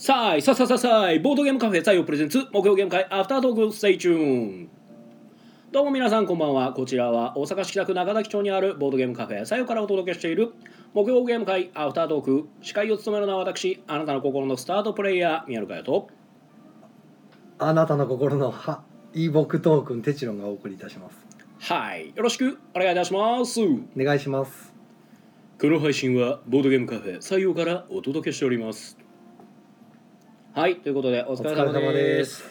さあいさあさあさあさあい。ボードゲームカフェ採用 presents。木曜ゲーム会アフタートーク stay tune。どうも皆さんこんばんは。こちらは大阪市北区中崎町にあるボードゲームカフェ採用からお届けしている。木曜ゲーム会アフタートーク。司会を務めるのは私あなたの心のスタートプレイヤー宮野佳代と。あなたの心のはイボクトークンテチロンがお送りいたします。はい。よろしくお願いいたします。お願いします。この配信はボードゲームカフェ採用からお届けしておりますはいということでお疲れ様です。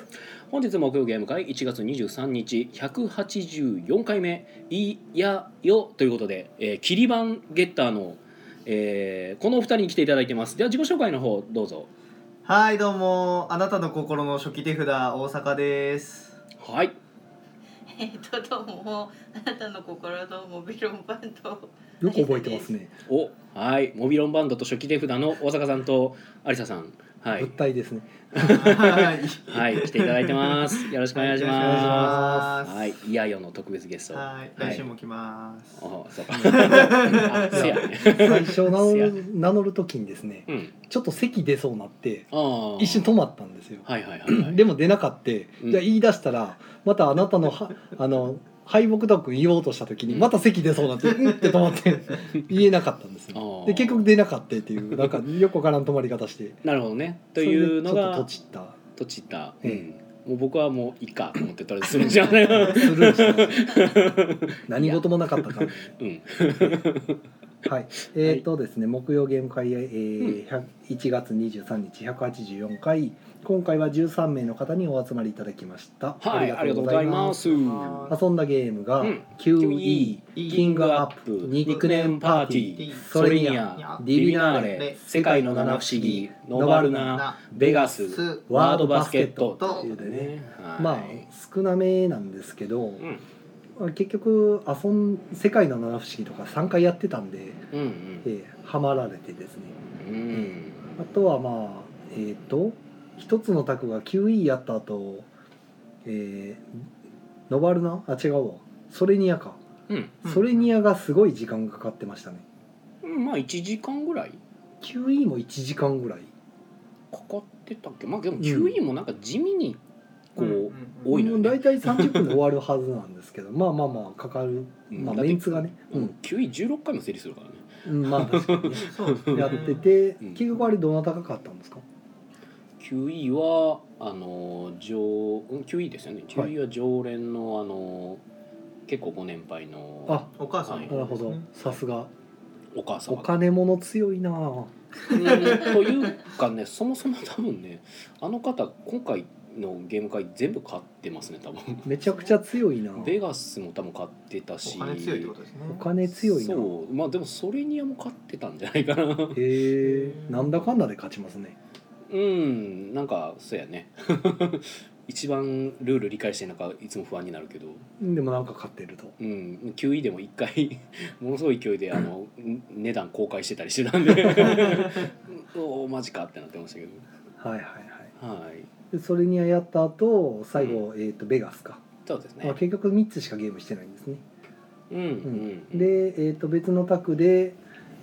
本日木曜ゲーム会1月23日184回目「いやよ」ということで、えー、キリバンゲッターの、えーこのお二人に来ていただいてます。では自己紹介の方どうぞ。はいどうも。あなたの心の初期手札大阪です。はい。えっとどうも。あなたの心のモビロンバンド。よく覚えてますね。おはい。モビロンバンドと初期手札の大阪さんと有沙さんはい。物体ですね。はいはい来ていただいてます。よろしくお願いしまます。すはいいやよの特別ゲスト。はい来週も来ます、あそうか。あせやね。最初名乗る名乗る時にですねうん。ちょっと席出そうになってああ一瞬止まったんですよ。はいはいはいはい。でも出なかってうん。じゃあ言い出したらまたあなたのはあの敗北トークン言おうとした時にうん。また席出そうになってうんって止まって 言えなかったんですあよー。で結局出なかったっていうなんかよくわからん止まり方して。なるほどね。というのそれでちょっとがとちった。とちった、えうん、もう僕はもういいかと思ってとりあえずするんじゃない何事もなかったか。らうん はい、えっ、とですね、木曜ゲーム会、えー100 1月23日184回今回は13名の方にお集まりいただきました。はいありがとうございます。遊んだゲームが、うん。QE キングアップニックネームパーティー。ソレニアディビナーレ世界の七不思議ノバルナベガスワードバスケットとというでね、はい、まあ少なめなんですけど、うん結局遊ん世界の七不思議とか3回やってたんで、うんうん。えーハマられてですね。うん。あとはまあえっ、と一つの卓が QE やった後、えー、ノバルナ？あ違うわ。ソレニアか、うん。うんソレニアがすごい時間かかってましたね。うん。まあ1時間ぐらい？QE も1時間ぐらい。かかってたっけ？まあでもうん QE もなんか地味にこう、多いのよねうん大体30分で終わるはずなんですけど まあまあまあかかる、まあ、メンツがね、ううんん、QE16 回も整理するからね。うん、まあ確かに。ねそうやっててうん。結局あれどなたが買ったんですか？QE はあの常うん QE ですよね。はい QE は常連のあの結構ご年配のあお母さんはい。なるほど。さすが。お母様。お金物強いなあ。うん。というかねそもそも多分ねあの方今回のゲーム会全部買ってますね多分。めちゃくちゃ強いな。ベガスも多分買ってたし。お金強いってことですね。お金強いな。そう。まあでもソレニアも買ってたんじゃないかな。へえなんだかんだで勝ちますね。うん。なんかそうやね。一番ルール理解してなんかいつも不安になるけど。でもなんか勝ってると。うん、9位でも一回 ものすごい勢いであのん値段公開してたりしてたんで。おおマジかってなってましたけど。はいはいはい。はい。でそれにはやった後最後、えー、とベガスか、そうですね。まあ、結局3つしかゲームしてないんですね、うんうん。うんで、えー、と別の卓で、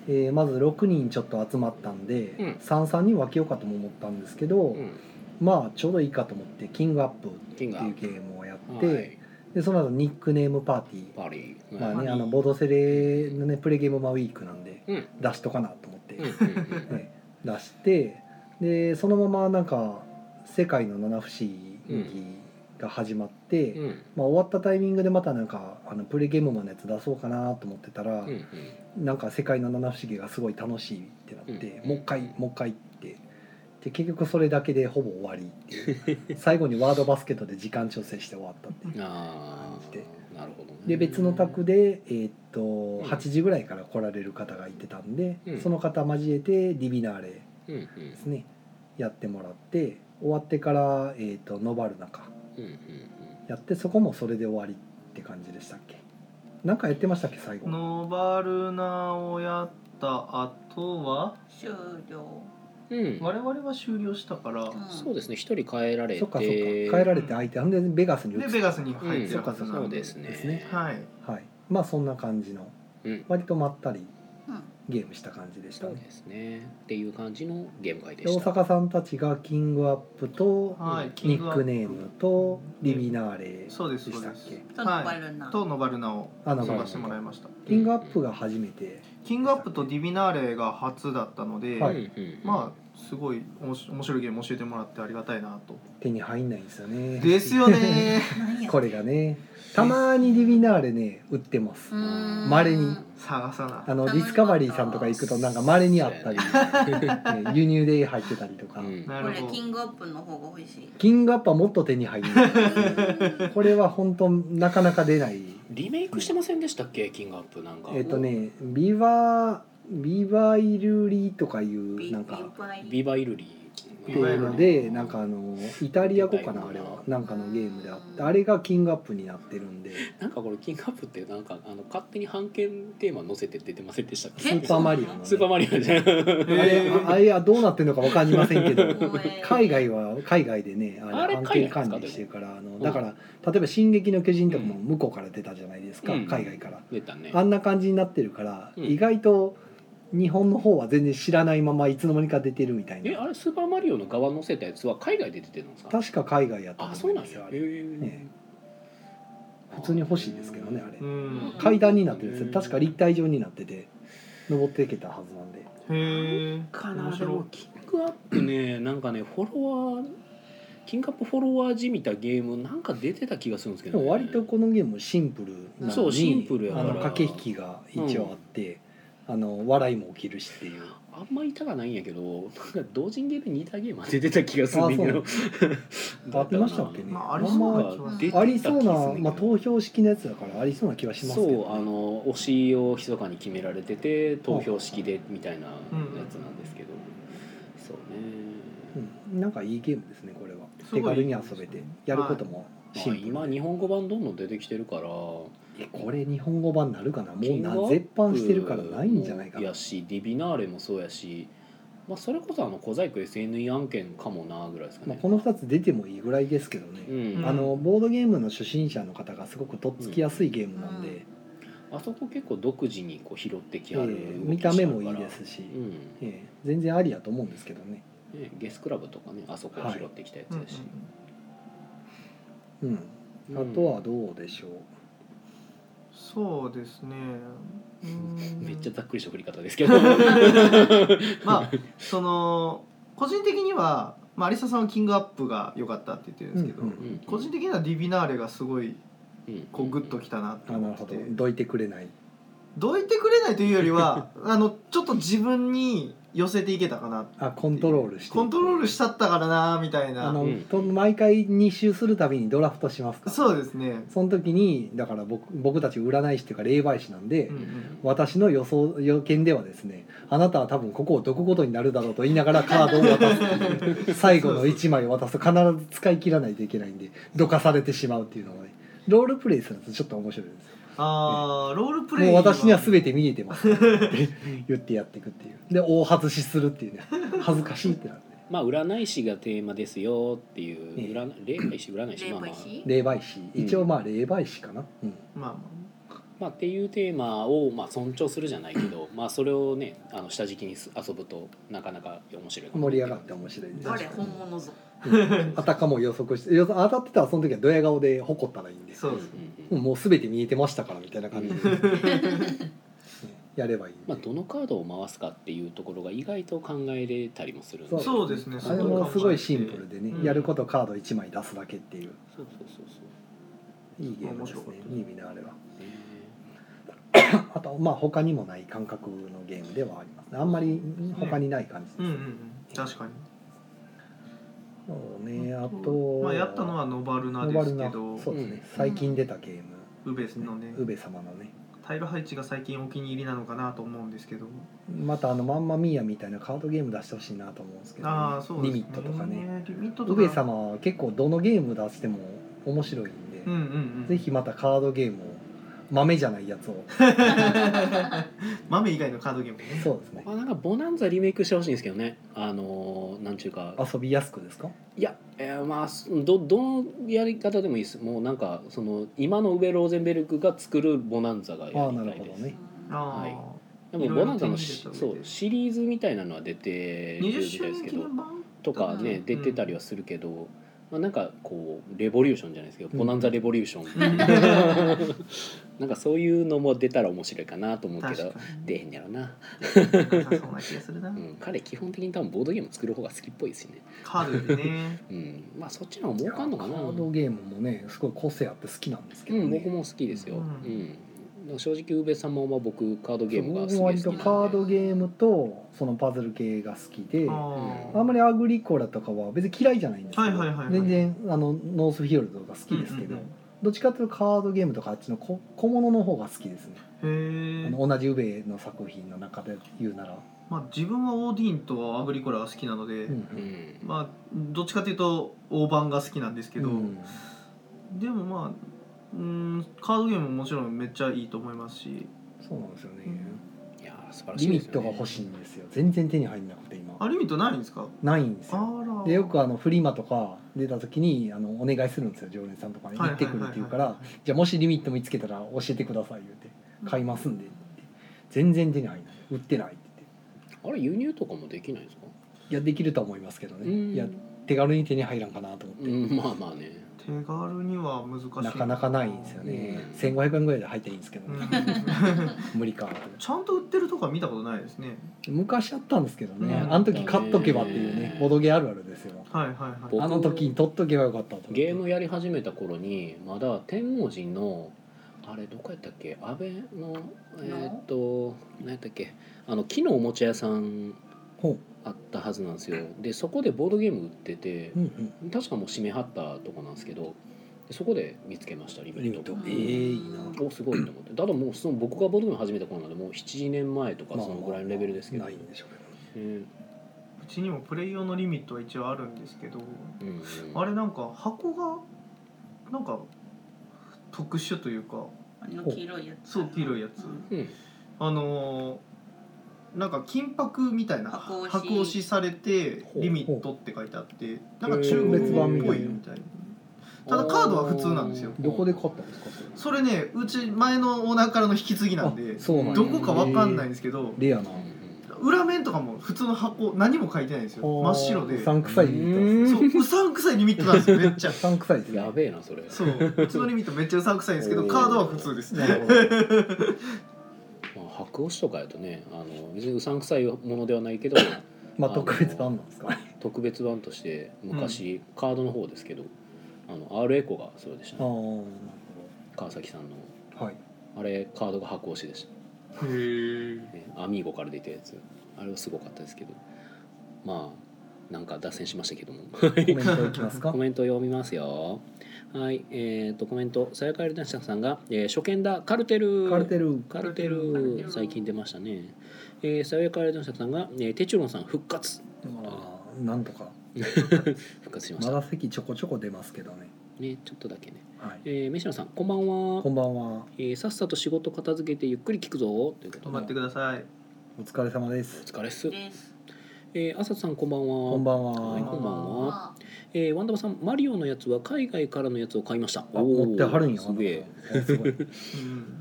えーまず6人ちょっと集まったんで、うん。33に分けようかとも思ったんですけど、うん。まあちょうどいいかと思ってキングアップっていうゲームをやって、はい。でその後ニックネームパーティー、パーリー。まあね、はい。あのボードセレのねプレゲームマウィークなんでうん。出しとかなと思って、うんうん。ね、出してでそのままなんか世界の七不思議が始まって、うん。うん。まあ、終わったタイミングでまたなんかあのプレゲームマンのやつ出そうかなと思ってたら、うんうん。なんか世界の七不思議がすごい楽しいってなって、うんもう一回もう一回ってで結局それだけでほぼ終わりっていう。最後にワードバスケットで時間調整して終わったっていう。あ感じであなるほどね。で別の卓で、えーっとん8時ぐらいから来られる方がいてたんで、うん。その方交えてディビナーレですねやってもらって終わってから、えー、とノバルナか。うんうんうん。やってそこもそれで終わりって感じでしたっけ？なんかやってましたっけ最後。ノバルナをやった後は？終了。うん。我々は終了したから。うん。そうですね。一人変えられて。そっかそっか。変えられて相手。ほんでベガスに移っでベガスに入ってうんるはずそうですね。ですね。はい。はい。まあそんな感じの。うん。割とまったりうんゲームした感じでしたね。そうですね。っていう感じのゲーム会でした。阪さんたちがキングアップとはいキニングアックネームとリビナーレそうでしたっけとノバルナ、とノバルナをあの探してもらいました。キングアップが初めてキングアップとディビナーレが初だったので、はい。まあすごいおもし面白いゲーム教えてもらってありがたいなと。手に入んないんですよね。ですよね。これがねたまにリビナーレね売ってます。うーん。稀に。探さなあのディスカバリーさんとか行くとなんか稀にあったり、ね輸入で入ってたりとか、うん。なるほど。これキングアップの方が美味しい。キングアップはもっと手に入る。これは本当なかなか出ない。リメイクしてませんでしたっけ？キングアップなんか。えっ、とね Viva Viva il Re とかいうビなんかビバイ Viva il Re っていうのでなんかあのイタリア語かなあれは。なんかのゲームであってあれがキングアップになってるんで。なんかこれキングアップってなんかあの勝手に版権テーマ載せて出てませんでしたっスけーパーマリオスーパーマリオじゃん。あれああれはどうなってるのかわかりませんけど。海外は海外でねああれれ案件管理してるからあのんだから例えば「進撃の巨人」とかも向こうから出たじゃないですか、うん。海外から。出たね。あんな感じになってるから、うん。意外と日本の方は全然知らないままいつの間にか出てるみたいな。えあれスーパーマリオの側載せたやつは海外で出てるんですか？確か海外やったとあそうなんですよあれ、へね普通に欲しいですけどねあれ。うん。階段になってるんですよ。確か立体状になってて登っていけたはずなんで。へえ。かなで面白い。もキングアップねなんかねフォロワーキングアップフォロワーじみたゲームなんか出てた気がするんですけど、ね、割とこのゲームシンプルなのにそうシンプルやから。あの駆け引きが一応あって、あの笑いも起きるしっていう。あんまり痛がないんやけどなんか同人ゲームに似たゲームは出てた気がするんだけど。あって ましたっけね？まあありそうな気はする出てたありそうなまあ、投票式のやつだからありそうな気はしますけど、そうあの推しを密かに決められてて投票式でみたいなやつなんですけど、そうね、うん、なんかいいゲームですねこれは。すごい手軽に遊べて。やることもシまあ、ンプル。で、今日本語版どんどん出てきてるからえこれ日本語版なるかな？もうキングアップな絶版してるからないんじゃないかな？やしディビナーレもそうやし、まあ、それこそあの小細工 SNE 案件かもなぐらいですかね、まあ、この2つ出てもいいぐらいですけどね、うん。あのボードゲームの初心者の方がすごくとっつきやすいゲームなんで、あそこ結構独自にこう拾ってきえはるえ動き見た目もいいですし、うん。ええ全然ありやと思うんですけどね、ね、ゲスクラブとかねあそこを拾ってきたやつうんうんだし、うん、うん。あとはどうでしょうそうですね。めっちゃざっくりした振り方ですけど。まあその個人的には、まあ、アリサさんはキングアップが良かったって言ってるんですけど、うんうんうん。個人的にはディビナーレがすごいうん。こうグッときたなってあなるほ思ってて、ど。どいてくれない。どいてくれないというよりはあのちょっと自分に寄せていけたかな。あコントロールしてコントロールしちゃったからなみたいな。あの、うん。と毎回2周するたびにドラフトしますから。そうですね、その時にだから僕僕たち占い師っていうか霊媒師なんで、うんうん私の予想予見ではですねあなたは多分ここをどくことになるだろうと言いながらカードを渡すっていう 最後の1枚を渡すと必ず使い切らないといけないんでどかされてしまうっていうのがねロールプレイするとちょっと面白いですよあーロールプレイもう私には全て見えてます。っ て 言ってやっていくっていう。で大外しするっていうね。恥ずかしいってなるね。まあ占い師がテーマですよっていう。ええ。占霊媒師占い師。まあまあ。霊媒師。霊媒師。一応まあ霊媒師かな、うん。まあままあ、っていうテーマをまあ尊重するじゃないけど、まあ、それをねあの下敷きにす遊ぶとなかなか面白い盛り上がって面白いですあれ本物ぞ。あたかも予測して予当たってたらその時はドヤ顔で誇ったらいいんで。あそうですうんうん。もう全て見えてましたからみたいな感じで、ね やればいいまあ、どのカードを回すかっていうところが意外と考えれたりもするそうそうですね。あれもすごいシンプルでね、うん。やることカード1枚出すだけっていう。そうそうそうそう。いいゲームですね。いい意味であれは。ね あとまあ他にもない感覚のゲームではありますね。あんまり他にない感じです、うんうんうん。確かに。そうね。あと、まあやったのはノバルナですけど。そうですね、うん。最近出たゲーム。ウベスのね。宇部様のね。タイル配置が最近お気に入りなのかなと思うんですけど。またあのマンマミーヤみたいなカードゲーム出してほしいなと思うんですけどね、ああそうですね。リミットとか。ね宇部様は結構どのゲーム出しても面白いんで、うんうんうん。ぜひまたカードゲームを豆じゃないやつを。豆以外のカードゲームね。そうですね。まあ、なんかボナンザリメイクしてほしいんですけどね。あのーなんちゅうか。遊びやすくですか？いや、えーまあすどどのやり方でもいいです。もうなんかその今のウベ・ローゼンベルクが作るボナンザがやああなりたいです、るほどね。ああ、はい。でもいろいろボナンザの展しそうシリーズみたいなのは出てるみたい20で周年すけど。記念版？とかね、うん出てたりはするけど、まあ、なんかこうレボリューションじゃないですけど、うん。ボナンザレボリューション、う んなんかそういうのも出たら面白いかなと思うけど出へんやろな、彼基本的に多分ボードゲーム作る方が好きっぽいですよね、カードよりね。うん、まあそっちの方が儲かんのかな。カードゲームもねすごい個性あって好きなんですけど、ね。うん、僕も好きですよ、ううん。んでも正直宇部様は僕カードゲームが好き割とカードゲームとそのパズル系が好きでああんまりアグリコラとかは別に嫌いじゃないんですけど、はいはいはいはい。全然あのノースフィヨルドとか好きですけど、うんうんうんどっちかというとカードゲームとかあっちの小小物の方が好きですね、へえあの同じウベの作品の中で言うなら、まあ自分はオーディンとアグリコラが好きなので、うんうん。まあどっちかというと大盤が好きなんですけど、うん。でもまあうんカードゲームももちろんめっちゃいいと思いますし。そうなんですよね、いやー素晴らしいですよね。リミットが欲しいんですよ。全然手に入んなくて今。あリミットないんですか？ないんですよ。でよくあのフリマとか出た時にあのお願いするんですよ常連さんとかに。はい行ってくるって言うからじゃあもしリミット見つけたら教えてください言うて。買いますんでって全然手に入んない。売ってないって言って。あれ輸入とかもできないんですか？いやできるとは思いますけどね。うん。いや手軽に手に入らんかなと思って、うんまあまあね手軽には難しい。なかなかないんですよね、うん。1500円ぐらいで入ったらいいんですけどうん。ね、無理かちゃんと売ってるとこは見たことないですね。昔あったんですけどね、うん。あの時買っとけばっていうねボドゲあるあるですよ。はいはいはい。僕あの時に取っとけばよかったゲームやり始めた頃にまだ天王寺のあれどこやったっけ？安倍のえーっと何やったっけ？あの木のおもちゃ屋さんほあったはずなんですよ。でそこでボードゲーム売っててう、うんうん、確かもう閉めはったとこなんですけどでそこで見つけましたリミット。リミット。ええいいな。おすごいと思って。ただもうその僕がボードゲーム始めた頃なんでもう77年前とかそのぐらいのレベルですけど、ないんでしょうけどね。うちにもプレイ用のリミットは一応あるんですけどうんうん。あれなんか箱がなんか特殊というかあの黄色いやつ。そう黄色いやつ。うんうん。あのーなんか金箔みたいな箱押し。箱押しされてリミットって書いてあってなんか中国語っぽいみたいな。ただカードは普通なんですよ。どこで買ったんですかそれ？ねうち前のオーナーからの引き継ぎなんでどこかわかんないんですけどレアな。裏面とかも普通の箱何も書いてないんですよ。真っ白で。うさんくさいリミットそううさんくさいリミットなんですよめっちゃ。うさんくさいですね。やべえなそれ。そううちのリミットめっちゃうさんくさいんですけど カードは普通ですなるほど。まあ、白押しとかやとねあの別にうさんくさいものではないけど まあ特別版なんですか？特別版として昔、カードの方ですけどあの R エコがそれでしたああねなる川崎さんの。ほどはい。あれカードが白押しでしへえた、ね、アミーゴから出たやつ。あれはすごかったですけど。まあなんか脱線しましたけども。コメントいきますか？コメント読みますよはいえー、とコメントさやかえる男子さんが、えー初見だカルテル。カルテル。カルテカルテル。ル最近出ましたね。えー、さやかれのさんが、えー、テチュロンさん復活。まあなんとか。復活しました。まだ席ちょこちょこ出ますけどね。ねちょっとだけね。はい。えー、飯野さんこんばんは。こ。んばんは。えー、さっさと仕事片付けてゆっくり聞くぞ。ということで。止まってください。お疲れ様でおす疲れっす。ですえー、朝さんこんばんは。こんばんはいはこんばんは。まえー、ワンダバさんマリオのやつは海外からのやつを買いました。あ持ってはるんやすげ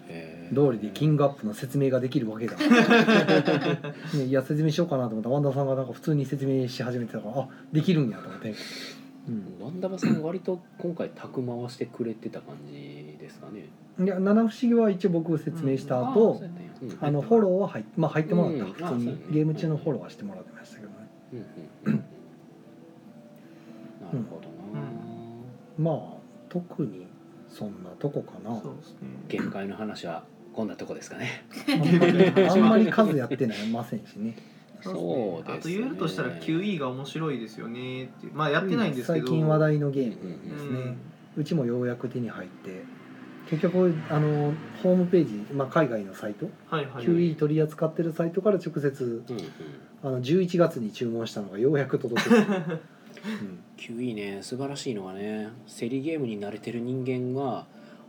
え。通りでキングアップの説明ができるわけだ、ね、いや説明しようかなと思ったらワンダさんがなんか普通に説明し始めてたからあできるんやと思って、うん、ワンダバさん割と今回宅回してくれてた感じですかね。いや七不思議は一応僕説明した後、うんやうん。あのフォローは入っ,、まあ、入ってもらった、うん。普通にあそうやね。ゲーム中のフォローはしてもらってましたけどね、うんうんなるほどな、まあ特にそんなとこかな。そうですね。限界の話はこんなとこですかね。あんまりあんまり数やってないませんしね。そうですね。あと言えるとしたら QE が面白いですよねって。まあやってないんですけど。最近話題のゲームうんですねうん、うちもようやく手に入って結局あのホームページ、まあ、海外のサイト、はいはい。QE 取り扱ってるサイトから直接うんうん。あの11月に注文したのがようやく届けて、うん、QE ね素晴らしいのがね競りゲームに慣れてる人間は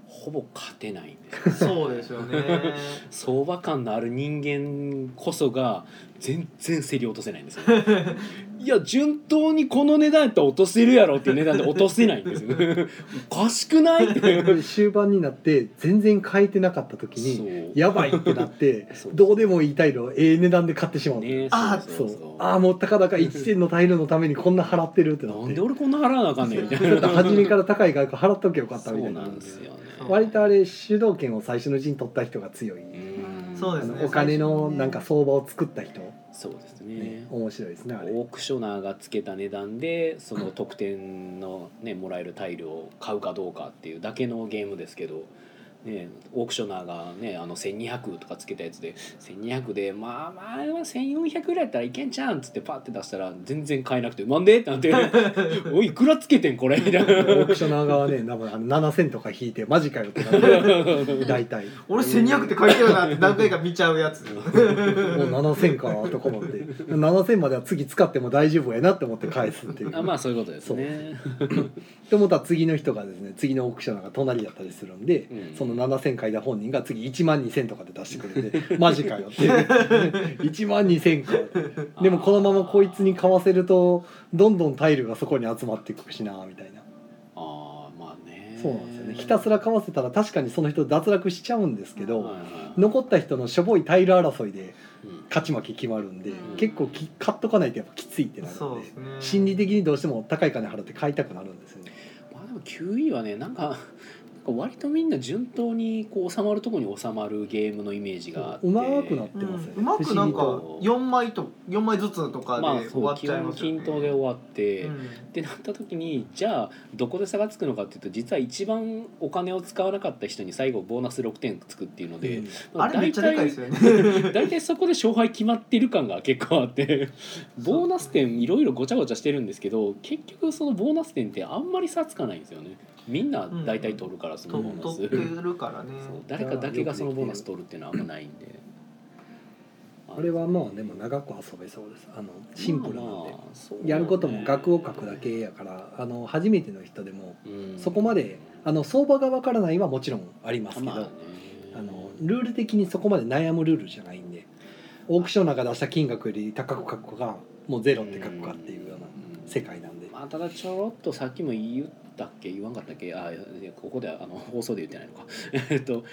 ほぼ勝てないんですよ。そうですよね。相場感のある人間こそが全然競り落とせないんですよ、ね、いや順当にこの値段やったら落とせるやろっていう値段で落とせないんですよ。おかしくない？ってで終盤になって全然変えてなかった時そう。にやばいってなってそう。どうでもいいタイルをええ値段で買ってしまう。のねあそうそうそう。ああもうたかだか1点のタイルのためにこんな払ってるってなってなんで俺こんな払わなあかんねん。みたいな初めから高い額払っとけよかったそうみたいななんですよね。割とあれ主導権を最初のうちに取った人が強い、うん。そうですね。お金のなんか相場を作った人、そうですね。ね面白いですねあれ。オークショナーがつけた値段でその得点のねもらえるタイルを買うかどうかっていうだけのゲームですけどねオークショナーがねあの1200とかつけたやつで1200でまあまあ1400ぐらいやったらいけんちゃうんっつってパッて出したら全然買えなくてなんでってなって「おいいくらつけてんこれ」みたいなオークショナー側ね多分あの7000とか引いてマジかよってなって大体。も俺1200って書いてるなって何回か見ちゃうやつ。う7000かとか思って。7000までは次使っても大丈夫やなって思って返すっていう。あまあそういうことですね。って思ったら次の人がですね次のオークショナーが隣やったりするんで、うん。その7000書いた本人が次1万2000とかで出してくれて マジかよって1 万2000かでもこのままこいつに買わせるとどんどんタイルがそこに集まっていくしなみたいな。ああまあね。そうなんですよね。ひたすら買わせたら確かにその人脱落しちゃうんですけど、残った人のしょぼいタイル争いでうん。勝ち負け決まるんで、うん。結構き買っとかないとやっぱきついってなるんで。そうですね。心理的にどうしても高い金払って買いたくなるんですよね。まあでも QE はねなんか割とみんな順当にこう収まるところに収まるゲームのイメージがあって。うまくなってうんますよね。うまくなんか不思4枚と4枚ずつとかまあで終わっちゃいますよね。均等で終わって、うん。ってなった時にじゃあどこで差がつくのかっていうと実は一番お金を使わなかった人に最後ボーナス6点つくっていうので、議うん。あれめっちゃでかいですよね。大体そこで勝敗決まってる感が結構あって。ボーナス点いろいろごちゃごちゃしてるんですけど結局そのボーナス点ってあんまり差つかないんですよねみんな大体取るからそのとボーナス、取ってるからね誰かだけがそのボーナス取るっていうのはあんまないんで。あれはまあでも長く遊べそうです。あのシンプルなんで。まあね。やることも額を書くだけやからあの初めての人でもうん。そこまであの相場がわからないはもちろんありますけど、まあね。あのルール的にそこまで悩むルールじゃないんで。オークションなんか出した金額より高く書くかもうゼロって書くかっていうような世界なんで、まあただちょろっとさっきも言ったっけ？言わんかったっけ？あここではあの放送で言ってないのか。えっと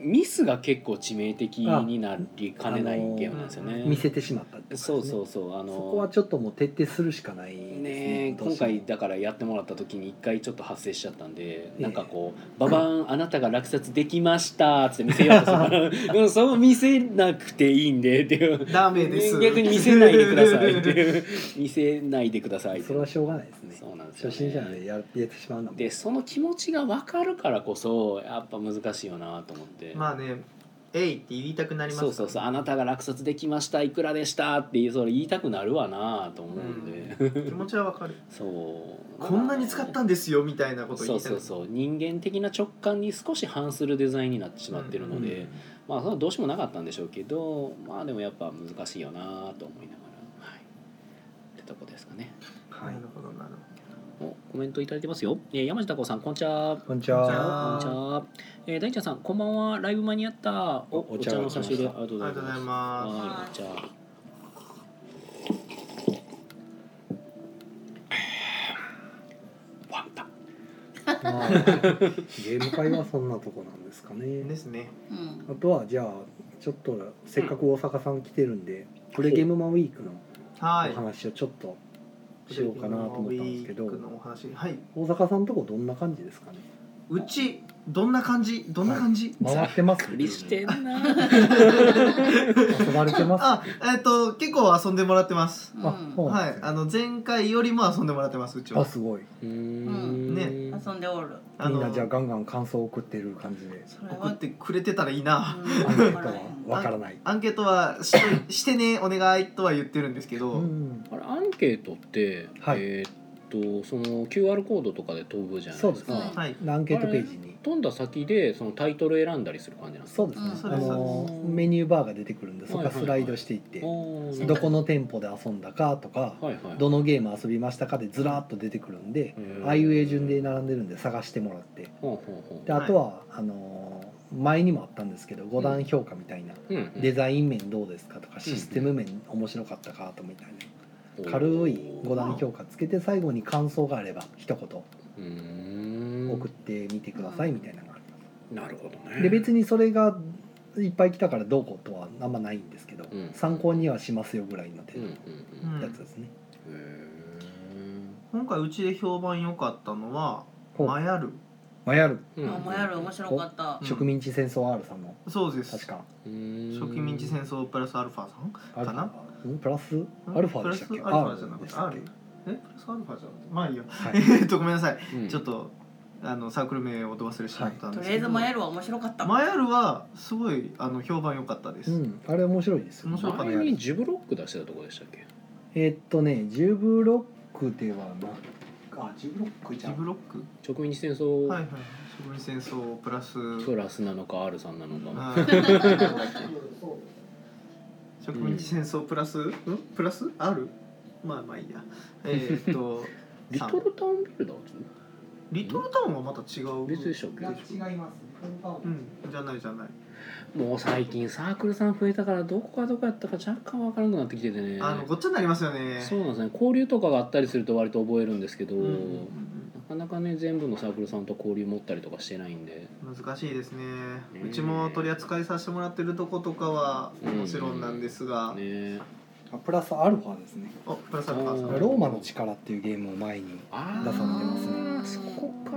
ミスが結構致命的になりかねないゲームなんですよね。見せてしまったってね。そうそうそうあのそこはちょっともう徹底するしかないねね今回だからやってもらった時に一回ちょっと発生しちゃったんで、ええ。なんかこう「ババンあなたが落札できました」っつって見せようとする。からうんそう見せなくていいんで。っていうダメです。逆に見せないでくださいっていう。見せないでくださいそれはしょうがないですね。そうなんですよ、ね、初心者でやってしまうでその気持ちが分かるからこそやっぱ難しいよなと思って、まあね「えい」って言いたくなりますそうそうそうあなたが落札できましたいくらでしたってそれ言いたくなるわなと思うんで、気持ちはわかる。そう。こんなに使ったんですよみたいなことそう言いたくそうそう。人間的な直感に少し反するデザインになってしまってるので、まあそれはどうしようもなかったんでしょうけどまあでもやっぱ難しいよなと思いながら。はい。ってとこですかね。はい。なるほどなるおコメントいただいてますよ、えー、山地太子さんこんにちは。こんにちこんにちは。はこんにちは。えー、大ちゃんさん、こんばんは。ライブ間に合った。お、おお茶の差し入れ、あおりがとうございます。ありがとうございはい、お茶。ま あゲーム会はそんなとこなんですかね。ですね。うん。あとはじゃあちょっとせっかく大阪さん来てるんでプレゲームマンウィークのはい。お話をちょっとしようかなと思ったんですけど。大阪さんとこどんな感じですかね。うちどんな感じ？どんな感じ、回ってます無理してんな。遊ばれてます。あえっ、と結構遊んでもらってます。うん。あそうなんはいですね。あの前回よりも遊んでもらってますうちは。あすごい。うーん。ね。遊んでおる。あのみんなじゃあガンガン感想を送ってる感じで。そ送ってくれてたらいいな、アンケートはわからない。アンケートはしといしてねお願いとは言ってるんですけど、うん。あれ、アンケートって、はい。えーっと、その QR コードとかで飛ぶじゃないですか。そうですね。はい。アンケートページに。飛んだ先で、そのタイトル選んだりする感じなんですか？そうですね、うんあのメニューバーが出てくるんでそこからスライドしていって、おー。どこの店舗で遊んだかとか、はいはい。どのゲーム遊びましたかでずらっと出てくるんで、へーああいう絵順で並んでるんで探してもらって。ほうほうほう。であとは、あのー前にもあったんですけど5段評価みたいな、うんうん。デザイン面どうですかとかシステム面面白かったかとみたいな軽い5段評価つけて最後に感想があれば一言。送ってみてくださいみたいなのがありまなるほどすね。で別にそれがいっぱい来たからどうこうとはあんまないんですけど、うん。参考にはしますよぐらいの程うんうん度のやつですね、へ今回うちで評判良かったのはほう。マヤル。まあやるーうんあもやる面白かった。う。ん植民地戦争 R さんの。そうです。確か。植民地戦争プラスアルファさんかな？プラスアルファでしたっけ？プラスアルファじゃなくて R えプラスアルファじゃなくてまあいいよはい。えっとごめんなさい。うん。ちょっとあのサークル名をど忘れしちゃったんですけど。とりあえずもやるは面白かった。マヤルはすごいあの評判良かったです、うん。あれ面白いですよ面白かった前にジブロック出してたとこでしたっけ？えーっとねジュブロックではなあジュブロックじジゃん。ブロック？植民地戦争。はいはい植民戦争プラス。プラスなのか R さんなのか。あ植民地戦争プラス、うん、プラス？ある？まあまあいいや。えーっとリトルタウンビルダーズリトルタウンはまた違う。別でしたっけ？違います。うん。じゃないじゃない。もう最近サークルさん増えたからどこがどこやったか若干わからなくなってきててね。あのごっちゃになりますよね。そうなんですね。交流とかがあったりすると割と覚えるんですけど、うんうんなかなかね全部のサークルさんと交流持ったりとかしてないんで。うん難しいですね。ねうちも取り扱いさせてもらってるとことかはもちろんなんですが、ねあプラスアルファですね。おプラスアルファローマの力っていうゲームを前にあ出されてますね。ー。そこか、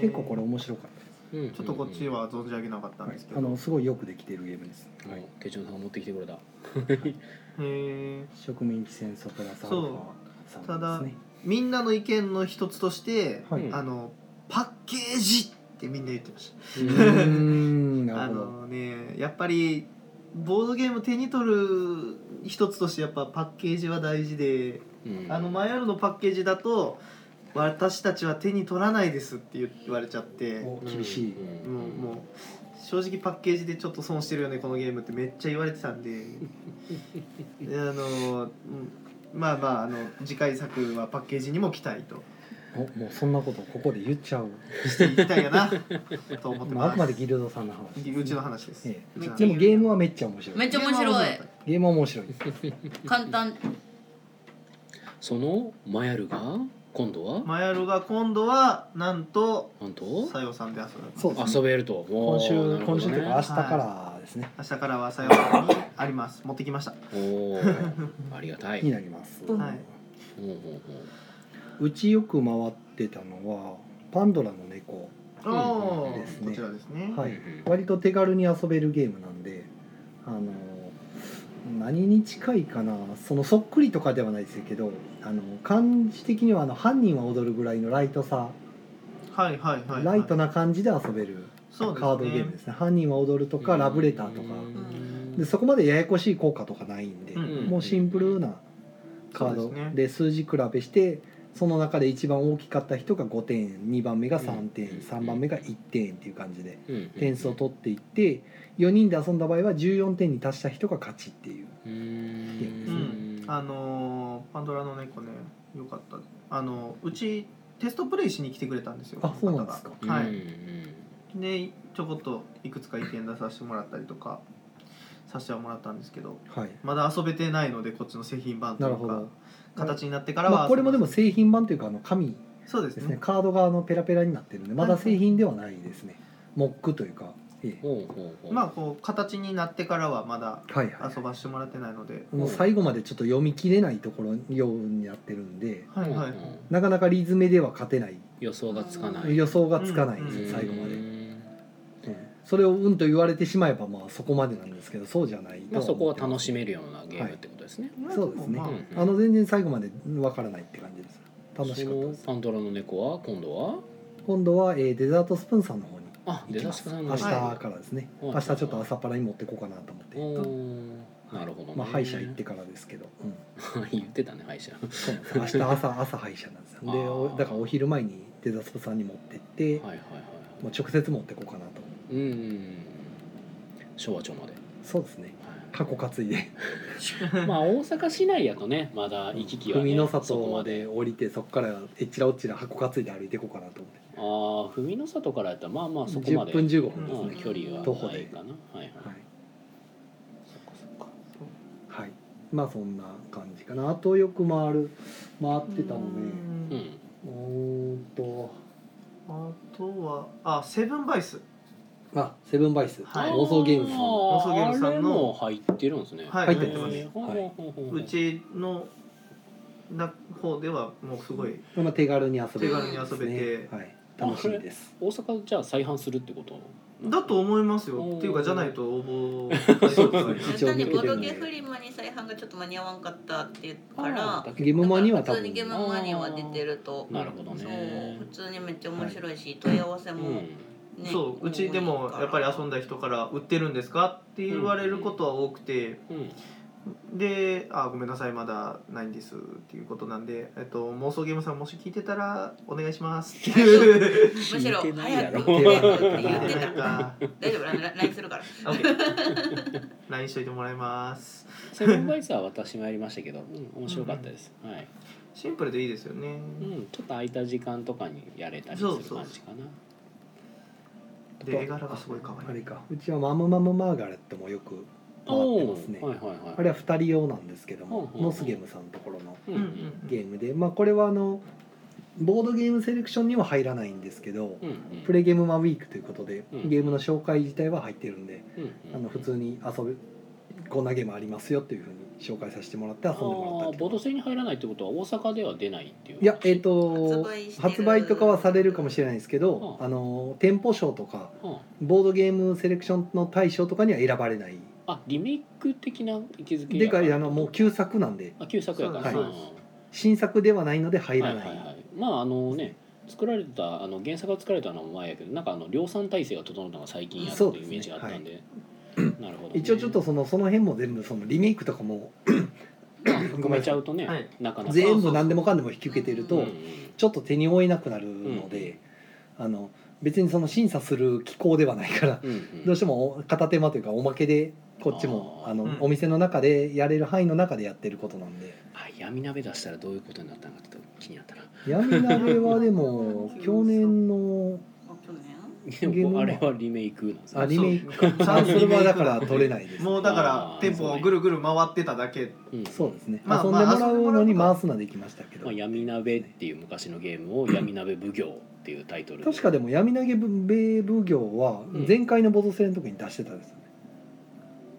結構これ面白かったちょっとこっちは存じ上げなかったんですけど、あのすごいよくできているゲームです、はい。手帳さんが持ってきてくれた。へー植民地戦争プラスアルファさんですねみんなの意見の一つとして、はい。あのパッケージってみんな言ってましうーんたあ なるほど。のねやっぱりボードゲーム手に取る一つとしてやっぱパッケージは大事で、うん。あのマヤルのパッケージだと私たちは手に取らないですって言われちゃって厳しい、うんうもう正直パッケージでちょっと損してるよねこのゲームってめっちゃ言われてたんで。であのうんまあまああの次回作はパッケージにも期待と。おもうそんなことここで言っちゃう、していきたいよな と思ってまあ、あますくまでギルドさんの話うちの話です、ええ。うちのでもゲームはめっちゃ面白い。めっちゃ面白い。ゲームは面白い。簡単。そのマヤルが今度は？マヤルが今度はなんとなんと？さよさんで遊ぶ。そうですね。遊べると。今週おーなるほど今週というか明ね日からですね、明日からはさよさんにあります。持ってきました。おーありがたい。になります、はい。ほうほうほう。ちよく回ってたのはパンドラの猫、ですね。こちらですね。はい。割と手軽に遊べるゲームなんであの何に近いかなそのそっくりとかではないですけどあの感じ的にはあの犯人は踊るぐらいのライトさ、はいはいはいはい。ライトな感じで遊べるカードゲームですね。犯人は踊るとかラブレターとか。うん。でそこまでややこしい効果とかないんで、うん。もうシンプルなカードですね。で数字比べしてその中で一番大きかった人が5点2番目が3点、うん。3番目が1点っていう感じでうん。点数を取っていって4人で遊んだ場合は14点に達した人が勝ちっていうううん。ん。あのーパンドラの猫ねよかった。あのうちテストプレイしに来てくれたんですよあそうなんですか。はうん。いでちょこっといくつか意見出させてもらったりとかさせてはもらったんですけどはい。まだ遊べてないのでこっちの製品版というかなるほど、形になってからは、まあ、これもでも製品版というかあの紙そうですすね。カードがあのペラペラになってるんでまだ製品ではないですね。モックというか、ええ。ほうほうほう。まあこう形になってからはまだはいはい。遊ばしてもらってないので、もう最後までちょっと読み切れないところようになってるんではいはい、うんなかなかリズムでは勝てない。予想がつかない。予想がつかないんですうん。よ最後まで、それをうんと言われてしまえばまあそこまでなんですけどそうじゃないとまあそこは楽しめめるようなゲームってことですね。そうですね。まあうんあの全然最後までわからないって感じです。楽しかったです。パンドラの猫は今度は？今度は、えーデザートスプーンさんの方にあデザ行きます。スクさんの明日はいからですね、はい。明日ちょっと朝っぱらに持ってこうかなと思って、なるほどね。まあ歯医者行ってからですけど、うん。言ってたね歯医者。明日朝 朝歯医者なんですよ。でだからお昼前にデザスプさんに持ってって、はいはいはいもう直接持ってこうかなとうん昭和町まで。そうですね。箱担いで。まあ大阪市内やとねまだ行き来はね文の里まで。で降りてそこからえっちらおっちら箱担いで歩いていこうかなと思って。ああ文の里からやったらまあまあそこま10で分15分うんですね、距離は徒歩で。かな。はいはい。はい。そっかそっか。はい。まあそんな感じかな。あとよく回る回ってたのねうん。うーんと。あとはあセブンバイスあセブンバイス。はい。妄想ゲームさん。あ妄想ゲームさんのあれも入ってるんですね。はい入ってます。へーほうほうほうほう。うちのな方ではもうすごいまあ手軽に遊べる。手軽に遊べて。はい。楽しいです。大阪じゃあ再販するってことだと思いますよ。おー。っていうかじゃないと応募そうですね 一応単にボード見てるんでゲフリマに再販がちょっと間に合わんかったっていうかあらーゲームマには多分。普通にゲームマには出てると。なるほどね。そう。普通にめっちゃ面白いし、問い合わせも、うんねそううちでもやっぱり遊んだ人から売ってるんですかって言われることは多くて。うん。で「あごめんなさいまだないんです」っていうことなんで、えっと、妄想ゲームさんもし聞いてたらお願いします。っていうむしろ聞いてないやろ。早く言ってって言ってなんたか。大丈夫 LINE するから。LINE しといてもらいます。セブンバイスは私もやりましたけど、うん、面白かったです、はい、シンプルでいいですよね、うん、ちょっと空いた時間とかにやれたりするそうそう感じかなで絵柄がすごい可愛い。あれか。うちはマムマムマーガレットもよく回ってますね。はいはいはい。あれは2人用なんですけどもノスゲームさんのところのうんうんうん。ゲームで。まあこれはあのボードゲームセレクションには入らないんですけどうんうん。プレゲームマンウィークということでうん。ゲームの紹介自体は入ってるんでうんうん。あの普通に遊べこんなゲームありますよっていうふうに紹介させてもらって遊んでもらったボード戦に入らないってことは大阪では出ないっていういやえっ、と発売とかはされるかもしれないですけどうん。あの店舗賞とかうん。ボードゲームセレクションの大賞とかには選ばれない。あリメイク的な位置づけでかいあのもう旧作なんで。あ旧作やから。そうです。新作ではないので入らない。い、ははいはい。まああのね作られたあの原作が作られたのは前やけどなんかあの量産体制が整うのが最近やっていうイメージがあったんでなるほど、ね、一応ちょっとそのその辺も全部そのリメイクとかも含めちゃうとね、はい。なかなか。全部何でもかんでも引き受けてるとうんうんちょっと手に負えなくなるので、あの別にその審査する機構ではないからうんうん。どうしても片手間というかおまけでこっちもあの、うん。お店の中でやれる範囲の中でやってることなんで。あ闇鍋出したらどういうことになったのかちょっと気になったな。闇鍋はでも 去年の あれはリメイクなんですね。あリメイク。か はだから取れないです、もうだからあー店舗をぐるぐる回ってただけ。うん。そうですね、まあ遊んでもらうのに回すのはできましたけど、まあ、闇鍋っていう昔のゲームを闇鍋奉行っていうタイトル確かでも闇投げ米奉行はうん。前回のボド戦の時に出してたんですよ。ね、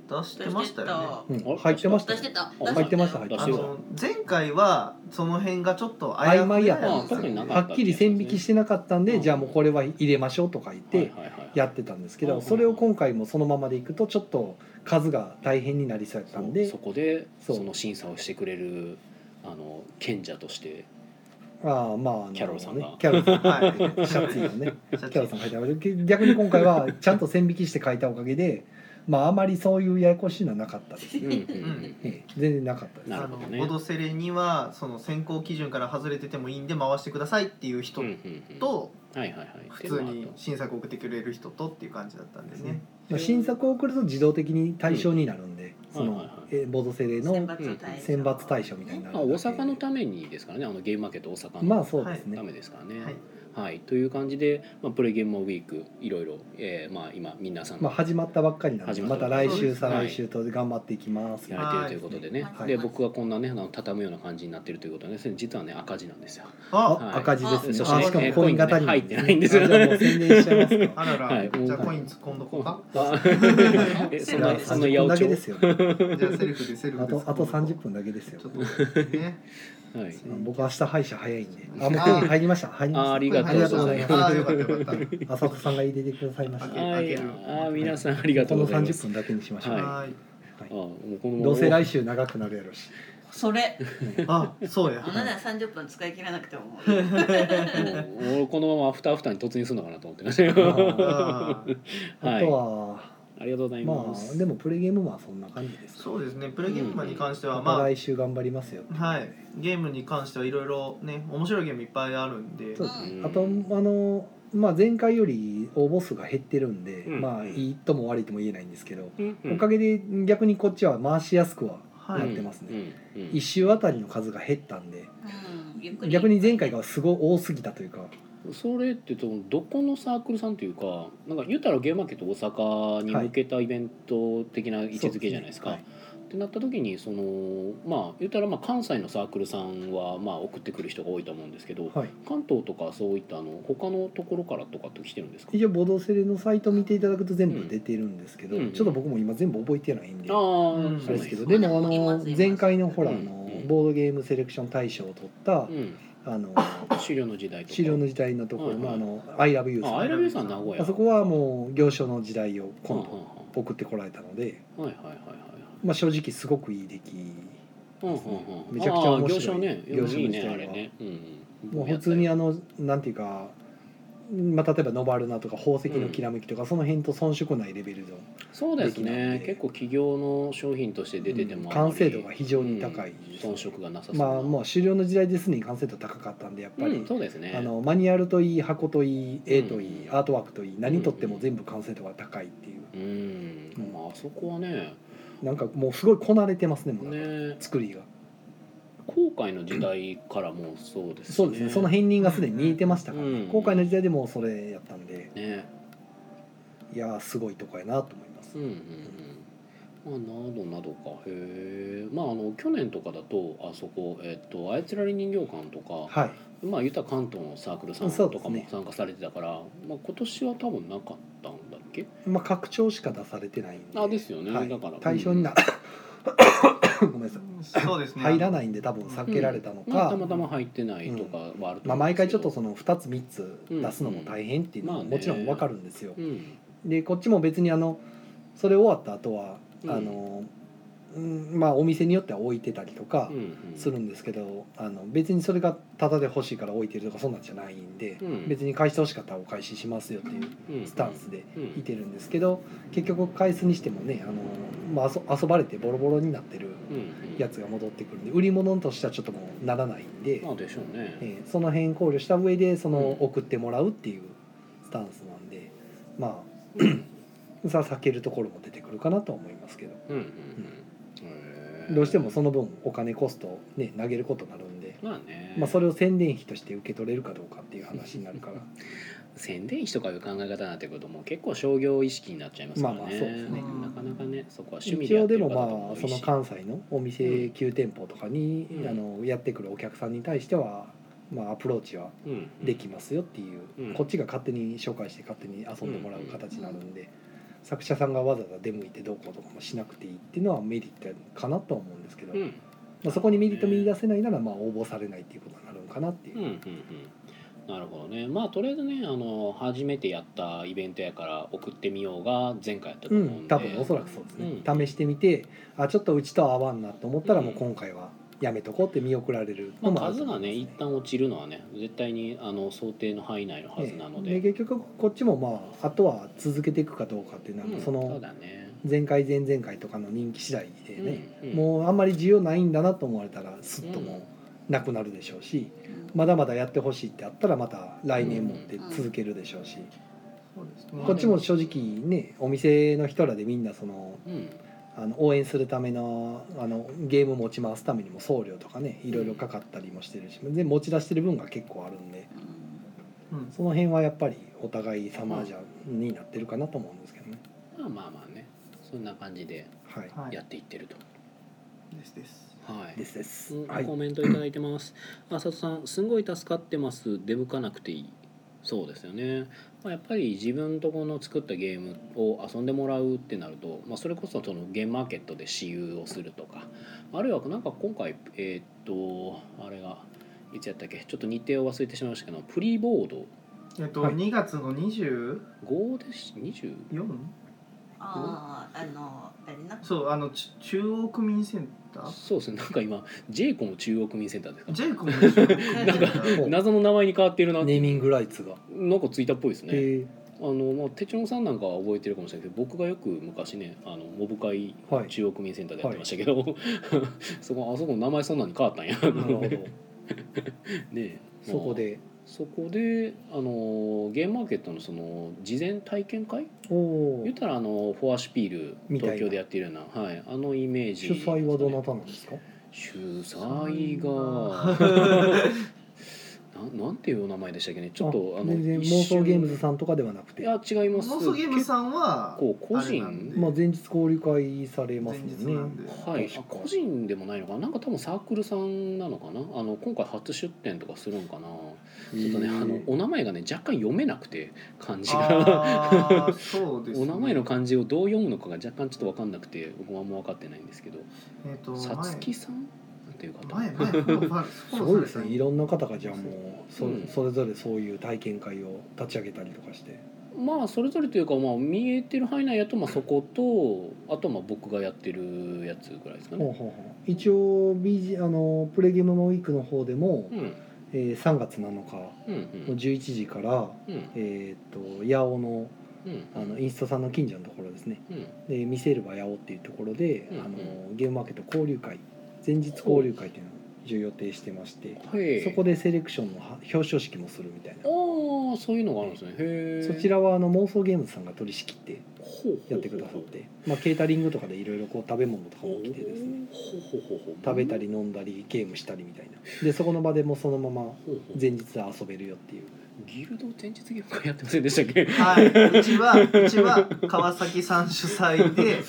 出してましたよね。うん、入ってましたよ。出してた。あ入ってました。入って出してた。あの前回はその辺がちょっと曖昧やったあんですよはっきり線引きしてなかったんで、うん。じゃあもうこれは入れましょうとか言ってやってたんですけど、うんそれを今回もそのままでいくとちょっと数が大変になりそうやったんで。そこでその審査をしてくれるあの賢者としてああまあキャロルさんが。ねキャロルさん。はい。シャツのね。キャロルさん書いてある逆に今回はちゃんと線引きして書いたおかげでまああまりそういうややこしいのはなかったです、うんうんうんええ全然なかったです。なるほどね。あのボドセレにはその選考基準から外れててもいいんで回してくださいっていう人うんうんうん。とはいはいはい。普通に新作を送ってくれる人とっていう感じだったんでね。まあ、新作を送ると自動的に対象になるんで、その、はいはいはい。えボードセレの選抜対象。選抜対象みたいになるまあ、大阪のためにですからねあのゲームマーケット大阪のまあそうですね、ためですからね。はいはい、という感じで、まあ、プレゲームウィークいろいろ、えーまあ、今皆さんまあ始まったばっかりなんで始まったまた来週再来週と頑張っていきます、やれてるということでね、はい。で僕がこんなねあの畳むような感じになってるということで、ね、実はね赤字なんですよ。あ、あはい赤字ですね。そしてあしかもコインがね入ってないんですよ。あじゃあもう宣伝しちゃいますかあらら、はい。じゃあコイン突っ込んどこうか。あえそんいやなそんな30八百長分だけですよ、ね、じゃあセルフでセルフであとあと突っ込んどこう30分だけですよ。ちょっとねはい、僕明日歯医者早いんで。ああもう入りました。入りました。あありがとうございます。よかったよかった。浅田さんが入れてくださいました。あはい、あー皆さんありがとこの30うございます。分だけにしましょう、はい。はい。あもうこのどうせ来週長くなるやろし。それ。あそうや。あなた30分使い切らなくてももう もう俺このままアフターアフターに突入するのかなと思ってましたよ。あー。あとは、ありがとうございまます。あでもプレゲームはそんな感じですそうですね。プレゲームに関しては、またま来週頑張りますよあはい。ゲームに関してはいろいろね面白いゲームいっぱいあるんで。そうですね。うん。あとあのまあ前回より応募数が減ってるんで、うん。まあいいとも悪いとも言えないんですけど、うん。うん。おかげで逆にこっちは回しやすくははないってますね。うん。うん。一周あたりの数が減ったんでうん。ゆっくり。逆に前回がすごい多すぎたというかそれってとどこのサークルさんというかなんか言ったらゲームマーケット大阪に向けたイベント的な位置づけじゃないですか。そうってなった時にそのまあ言ったらまあ関西のサークルさんはまあ送ってくる人が多いと思うんですけど、はい、はい関東とかそういったあの他のところからとかって来てるんですか？一応ボドセレのサイト見ていただくと全部出てるんですけど、うんちょっと僕も今全部覚えてないんで、ああ、うんあれですけどでもあの前回のほらあうんのうんボードゲームセレクション大賞を取ったなんあのうん、終了の時代とか。資料の時代のところ。はいはい。のあの「I love you」さん。あアイラビューさん名古屋。あそこはもう行商の時代を今度送ってこられたので、うんはいはいはいはい。まあ、正直すごくいい出来。うんうんうん。めちゃくちゃ面白い。あー業者ね。業者の時代は。ね、うんうん、もう普通にあのなんていうか、まあ、例えばノバルナとか宝石のきらめきとか、その辺と遜色ないレベルのそうですできなんで。ね結構企業の商品として出てても、うん完成度が非常に高いうん遜色がなさそうな。まあもう終了の時代ですでに完成度高かったんでやっぱり、うん、そうですね。あのマニュアルといい箱といい絵といい、うん。アートワークといい何とっても全部完成度が高いっていう。うん、うん。まああそこはね。なんかもうすごいこなれてますねもうね。作りが後悔の時代からもうそうですね。そうですね。その片鱗がすでに見えてましたから、うん。後悔の時代でもうそれやったんで。ね。いやーすごいとこやなと思います、うんうんうん。まあ、などなどか。へえまああの去年とかだとあそこえっと操られ人形館とか、はい。まあ言ったら関東のサークルさんとかもそうですね。参加されてたから、まあ今年は多分なかったんだっけ？まあ拡張しか出されてないんで。あですよね、はい。だから対象にな、ごめんなさい。そうですね。入らないんで多分避けられたのか、まあ、たまたま入ってないとかはあると思う。ん。ですけど、まあ、毎回ちょっとその2つ3つ出すのも大変っていうのうん。はもちろん分かるんですよ。うん。でこっちも別にあのそれ終わった後はうん。あの、うん、まあお店によっては置いてたりとかするんですけど、あの別にそれがタダで欲しいから置いてるとかそんなんじゃないんで、うん。別に返してほしかったらお返ししますよっていううん。スタンスでうん。いてるんですけど結局返すにしてもねあの、まあ、遊遊ばれてボロボロになってるやつが戻ってくるんで売り物としてはちょっともうならないんで。まあでしょうね、えーその辺考慮した上でそのうん。送ってもらうっていうスタンスなんでまあ さあ避けるところも出てくるかなとは思いますけど。うんうんうん。どうしてもその分お金コストね投げることになるんで、まあね、まあ、それを宣伝費として受け取れるかどうかっていう話になるから 宣伝費とかいう考え方になってくるともう結構商業意識になっちゃいますからね,、まあまあそうですね。なかなかねそこは趣味一でやってる応でもま方も多いしあその関西のお店9店舗とかに、うんあのやってくるお客さんに対しては、まあ、アプローチはうん。できますよっていう、うん。こっちが勝手に紹介して勝手に遊んでもらう形になるんで、作者さんがわざわざ出向いてどうこうとかもしなくていいっていうのはメリットかなとは思うんですけど、うん。まあ、そこにメリット見出せないならまあ応募されないっていうことになるのかなっていう、うんうんうんなるほどね。まあとりあえずねあの初めてやったイベントやから送ってみようが前回やったとうん思うんで、多分おそらくそうですね、うん。試してみてあちょっとうちと合わんなと思ったらもううん今回はやめとこうって見送られるまあ、のもあると数が思います。ね一旦落ちるのはね絶対にあの想定の範囲内のはずなので、で結局こっちもまああとは続けていくかどうかっていうのは、うんそうだね。前回前々回とかの人気次第でね、うんうん。もうあんまり需要ないんだなと思われたらスッともうなくなるでしょうし、まだまだやってほしいってあったらまた来年もって続けるでしょうし、こっちも正直ねお店の人らでみんなそのうん。あの応援するためのあのゲーム持ち回すためにも送料とかねいろいろかかったりもしてるしで持ち出してる分が結構あるんで。うん。その辺はやっぱりお互い様じゃになってるかなと思うんですけどね。まあまあまあね。そんな感じではい、はいやっていってると。ですです。はいですです。うんはいコメントいただいてます。あさとさん、すんごい助かってます。出向かなくていい。そうですよね。まあ、やっぱり自分とこの作ったゲームを遊んでもらうってなると、まあ、それこそそのゲームマーケットで私有をするとか、あるいはなんか今回えーっとあれがいつやったっけ、ちょっと日程を忘れてしまいましたけど、プリボードえっと、はい2月の 24? 5です？20? あああのあれなそうあのち中央区民センター？そうですね。なんか今 J コム中央区民センターですか？ジェイコムの中央区民センターお謎の名前に変わってるな。ネーミングライツが。なんかついたっぽいですね。えあのまあ手帳さんなんかは覚えてるかもしれないけど僕がよく昔ねあのモブ会ーはい。中央区民センターでやってましたけど、そこあそこの名前そんなに変わったんやなるほど。ねえそこで。そこであのゲームマーケットのその事前体験会言っ。たらあのフォアシュピール東京でやっているような、はい、あのイメージ。主催はどなたなんですか？主催がなん なんていうお名前でしたっけね？ちょっとあの全然妄想ゲームズさんとかではなくて。いや違います。妄想ゲームさんは結構個人まあ、前日交流会されますもんね。はい、個人でもないのかな？なんか多分サークルさんなのかな？あの今回初出店とかするんかな？ちょっとねあのお名前がね若干読めなくて漢字が。そうです、ね、お名前の漢字をどう読むのかが若干ちょっと分かんなくて僕もあんま分かってないんですけど。えっ、とさつきさん？っていう方。前前すごいですねいろんな方がじゃあもうそ,、うんそれぞれそういう体験会を立ち上げたりとかしてまあそれぞれというか、まあ、見えてる範囲内やとまあそことあとまあ僕がやってるやつぐらいですかね。ほうほうほう一応 BG あのプレゲームのウィークの方でも、うんえー3月7日のうんうん。11時から、うん。えー、と八尾のうん。あのインストさんの近所のところですね。うん。で見せれば八尾っていうところで、うんあのゲームマーケット交流会前日交流会っていうのを一応予定してましてはいそこでセレクションのは表彰式もするみたいな。ああそういうのがあるんですね。へえ。そちらはあの妄想ゲームズさんが取り仕切ってやってくださって、まあ、ケータリングとかでいろいろこう食べ物とかも来てですね。食べたり飲んだりゲームしたりみたいな。でそこの場でもそのまま前日遊べるよっていう。ギルド前日ゲーム会やってませんでしたっけ？はい。うちはうちは川崎さん主催で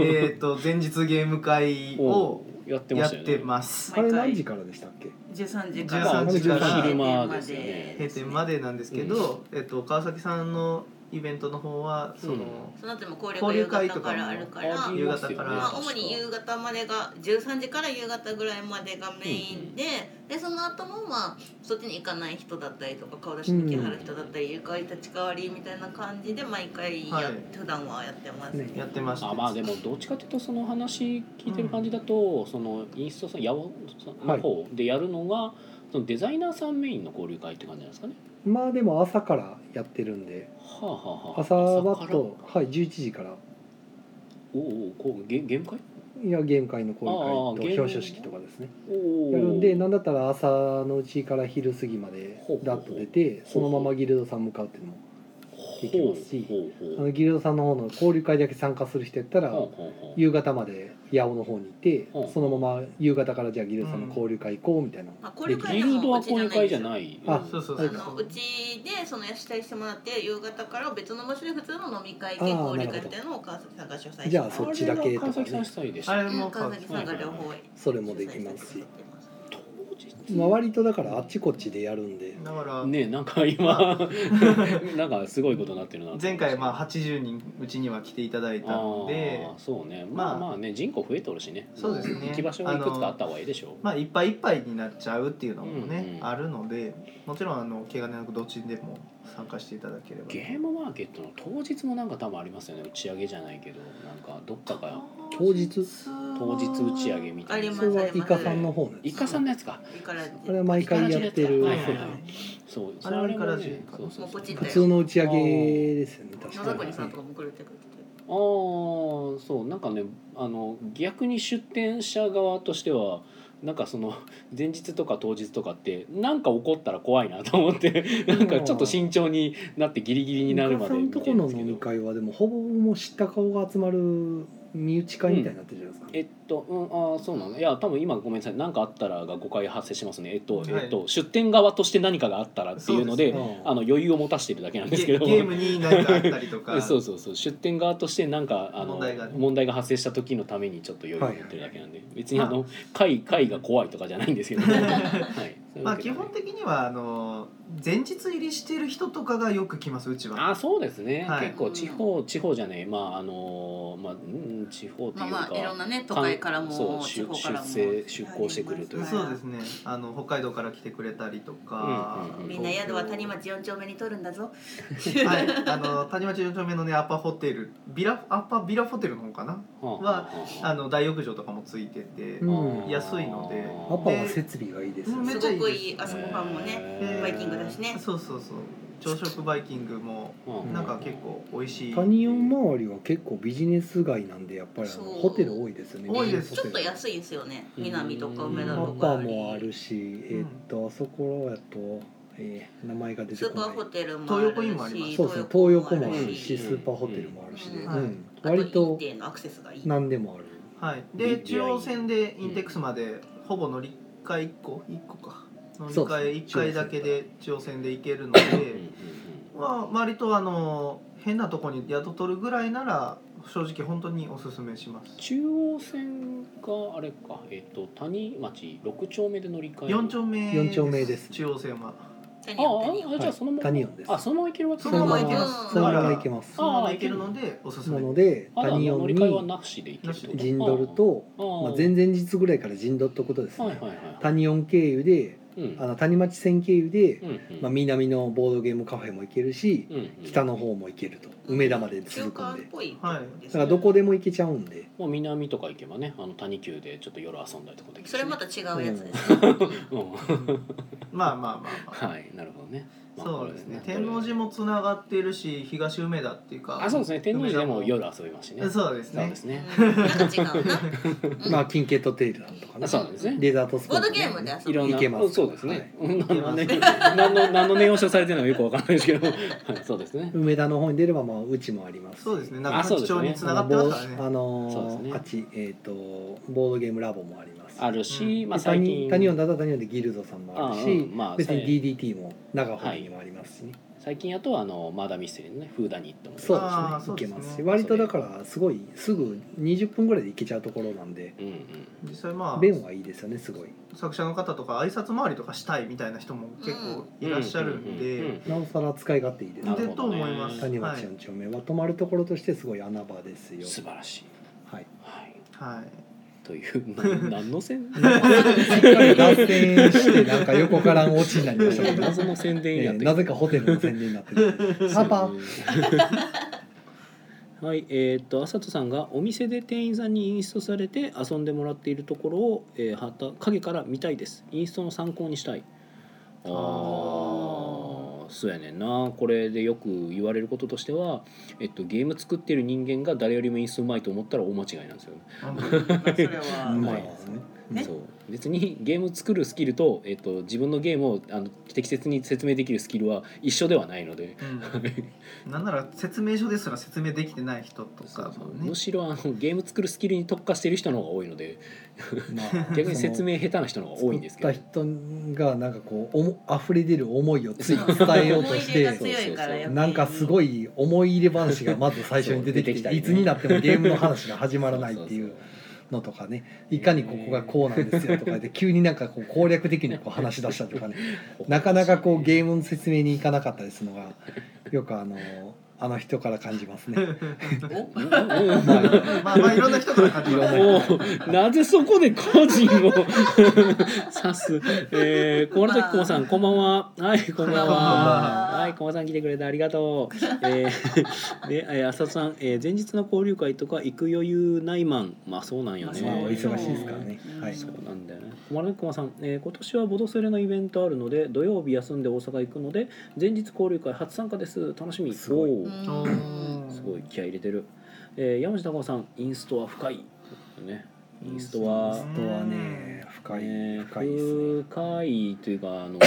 えっと前日ゲーム会をやってまやっしたよね。てます。あれ何時からでしたっけ？13時か13ら時から閉店までなんですけど、えっと川崎さんのイベントの方はその、うん。その後も交流会夕方からあるから。あ夕方からまあ、主に夕方までが13時から夕方ぐらいまでがメインで,、でその後もまあそっちに行かない人だったりとか顔出しに来はる人だったり、ゆかり立ち代わりみたいな感じで毎回や、はい。普段はやってます、ねやってました。あまあでもどっちかというとその話聞いてる感じだと、そのインストさん八尾の方でやるのが、そのデザイナーさんメインの交流会って感じなんですかね。まあでも朝からやってるんではあはあはあ。朝はとはい11時からおうおうこうゲゲーム会？いやゲーム会の交流会と表彰式とかですね。やるんでなんだったら朝のうちから昼過ぎまでほうほうダッと出てそのままギルドさん向かうっていうのもできますしあのギルドさんの方の交流会だけ参加する人やったら夕方まで八尾の方に行ってそのまま夕方からじゃあギルドさんの交流会行こうみたいな。まあ、交流会ギルドは交流ゃない会じゃない。あそうそうそうう。ちでその主催してもらって夕方から別の場所で普通の飲み会兼あー交流会みたいなのを川崎さんが主催してじゃあそっちだけとかね。あれは川崎さん主催でした。あれも川崎さんが両方。それもできますしまあ割とだからあっちこっちでやるんで。だから、ねなんか今 なんかすごいことになってるなと思前回まあ80人うちには来ていただいたので。あーそうね。まあまあまあね人口増えとるしね。そうですね。行き場所がいくつかあった方がいいでしょう。まあいっぱいいっぱいになっちゃうっていうのもね、うんうんあるのでもちろんあの気兼ねなくどっちにでも参加していただければ。ゲームマーケットの当日もなんか多分ありますよね。打ち上げじゃないけど。なんかどっかが当日当日。打ち上げみたいな。それはイカさんの方のイカさんのやつか。いいからあれは毎回やってる。そうあれはイカラジ。ねそうそうそう。もうポチッ普通の打ち上げですよね。確野かに。田国さんとかもくれてくれててああそう。なんかねあの逆に出店者側としてはなんかその 前日とか当日とかってなんか起こったら怖いなと思ってなんかちょっと慎重になってギリギリになるまで見てるんですけど。この飲み会はでもほぼもう知った顔が集まる身内会みたいになってるじゃないですか、えっと、うん、ああそうなの。いや多分今ごめんなさい。何かあったらが誤解発生しますね。えっと、はい。えっと出店側として何かがあったらっていうのでそうですね。あの余裕を持たしているだけなんですけど。ゲゲームに何かあったりとか。そうそうそう。出店側として何かあの問題がね。問題が発生した時のためにちょっと余裕を持ってるだけなんで、別にあの会会が怖いとかじゃないんですけど、はい、まあ基本的にはあの前日入りしてる人とかがよく来ますうちは。あそうですね、はい。結構地方地方じゃねえまああのまあうん地方っていうか、まあまあいろんなね都会からもそう地方からも。出出出向してくるという。そうですね。あの北海道から来てくれたりとか、うんうんうん。みんな宿は谷町四丁目に取るんだぞ。はい。あの谷町4丁目のねアパホテルビラアパビラホテルの方かな？はあの大浴場とかもついてて、うん。安いので。アパは設備がいいですよね。うんめっすちゃいいごくいい朝ごはんもねバイキングだしね。そうそうそう。朝食バイキングもなんか結構美味しい。谷オ周りは結構ビジネス街なんでやっぱりホテル多いですよね。多いです。ちょっと安いですよね。南とか梅田アとか。パもあるしえーっとあそこやと、えー名前が出てスーパーこないホテルも東横インもありますそうですね。東横もあるうん。しスーパーホテルもあるしで、うん。割とインテのアクセスがいい。何でもある。はい。いいで中央線でインテックスまでほぼ乗り換え1個？1個か乗りそう換え1回だけで抽選で行けるのでまあ割とあの変なとこに宿取るぐらいなら正直本当におすすめします。中央線があれか。えっ、と谷町六丁目で乗り換え4丁目四丁目です中央線は。何ああじゃあそのまま、谷音です。あそのまま行けるわけそのまま行けまますすそのままだから行けますそのまま行けるのでおすすめ。なのであ谷乗音り換えはに陣取るとまあ、前々日ぐらいから陣取っとくことですね、はいはいはい。谷音経由でうん。あの谷町線経由で、うんうん。まあ、南のボードゲームカフェも行けるし、うんうん。北の方も行けると。梅田まで中続くんで。華っぽいとこですだからどこでも行けちゃうんで。まあ、南とか行けばねあの谷急でちょっと夜遊んだりとかできるし。それまた違うやつですね。うん。まあまあまあまあ。はいなるほどね、まあそうですね。天王寺もつながっているし東梅田っていうかあそうですね。天王寺でも夜遊べますしね。そうですね。そうですね。まあキンケットテイルだとかね。あそうなんですね。デザートスコボードゲームで遊ぶ。いろんな。行けます。そうですね、何のね何の念押しをされてるのかよくわからないですけど、はい、そうですね。梅田の方に出ればまあうちもあります。そうですね。あそうですね。中八町につながってますからね。あのそうですね。あっちえっ、とボードゲームラボもありますあるし、うん。まあで最近。谷谷音だったら谷音でギルドさんもあるし、あうんまあ別に最 DDT も長堀にもありますしね、最近やとあのマーダーミステリーのねフーダニットも。そうですね。行けますしそうですね割とだからすごいすぐ20分ぐらいで行けちゃうところなんで。うんうん。実際まあ便はいいですよねすごい。作者の方とか挨拶回りとかしたいみたいな人も結構いらっしゃるんで。うんなおさら使い勝手いいですね。と思います。谷はい。町4丁目は泊まるところとしてすごい穴場ですよ。素晴らしい。はい。はい。はいというな何の線しっかり脱線してなんか横からんオチになりましたけど、謎の宣伝えやってーなぜかホテルの宣伝になってる パパ。はい、えーっと、あさとさんがお店で店員さんにインストされて遊んでもらっているところを、えー、はた影から見たいです。インストの参考にしたい。ああ、そうやねんな。これでよく言われることとしては、えっと、ゲーム作ってる人間が誰よりもインストうまいと思ったら大間違いなんですよね。それはう まはいいですねね。そう。別にゲーム作るスキルと、えっと、自分のゲームをあの適切に説明できるスキルは一緒ではないので。うん、なんなら説明書ですら説明できてない人とそうかもね。そうむしろあのゲーム作るスキルに特化している人の方が多いので。まあ 逆に説明下手な人の方が多いんですけど。作った人がなんかこうおも溢れ出る思いをつい伝えようとしてなんかすごい思い入れ話がまず最初に出てきていつになってもゲームの話が始まらないっていうのとかねいかにここがこうなんですよとかで急になんかこう攻略的にこう話し出したりとかね。なかなかこうゲームの説明に行かなかったりするのがよくあのあの人から感じますね。まあまあまあいろんな人から感じますおーなぜそこで個人を？指す、えー、小原時子さんこんばんは。はいこんばんは。は。はい小原さん来てくれてありがとう。えー、で、えー、浅田さん、えー、前日の交流会とか行く余裕ないマン。まあそうなんよね、まあお忙しいですからね。はい。そうなんだよね。小丸熊さん、えー今年はボドセレのイベントあるので土曜日休んで大阪行くので前日交流会初参加です。楽しみ。すごいすごい気合い入れてる、えー、山下孝さんインストは深い。ね。インストはインス人はね深いね深いですね。深いというかあの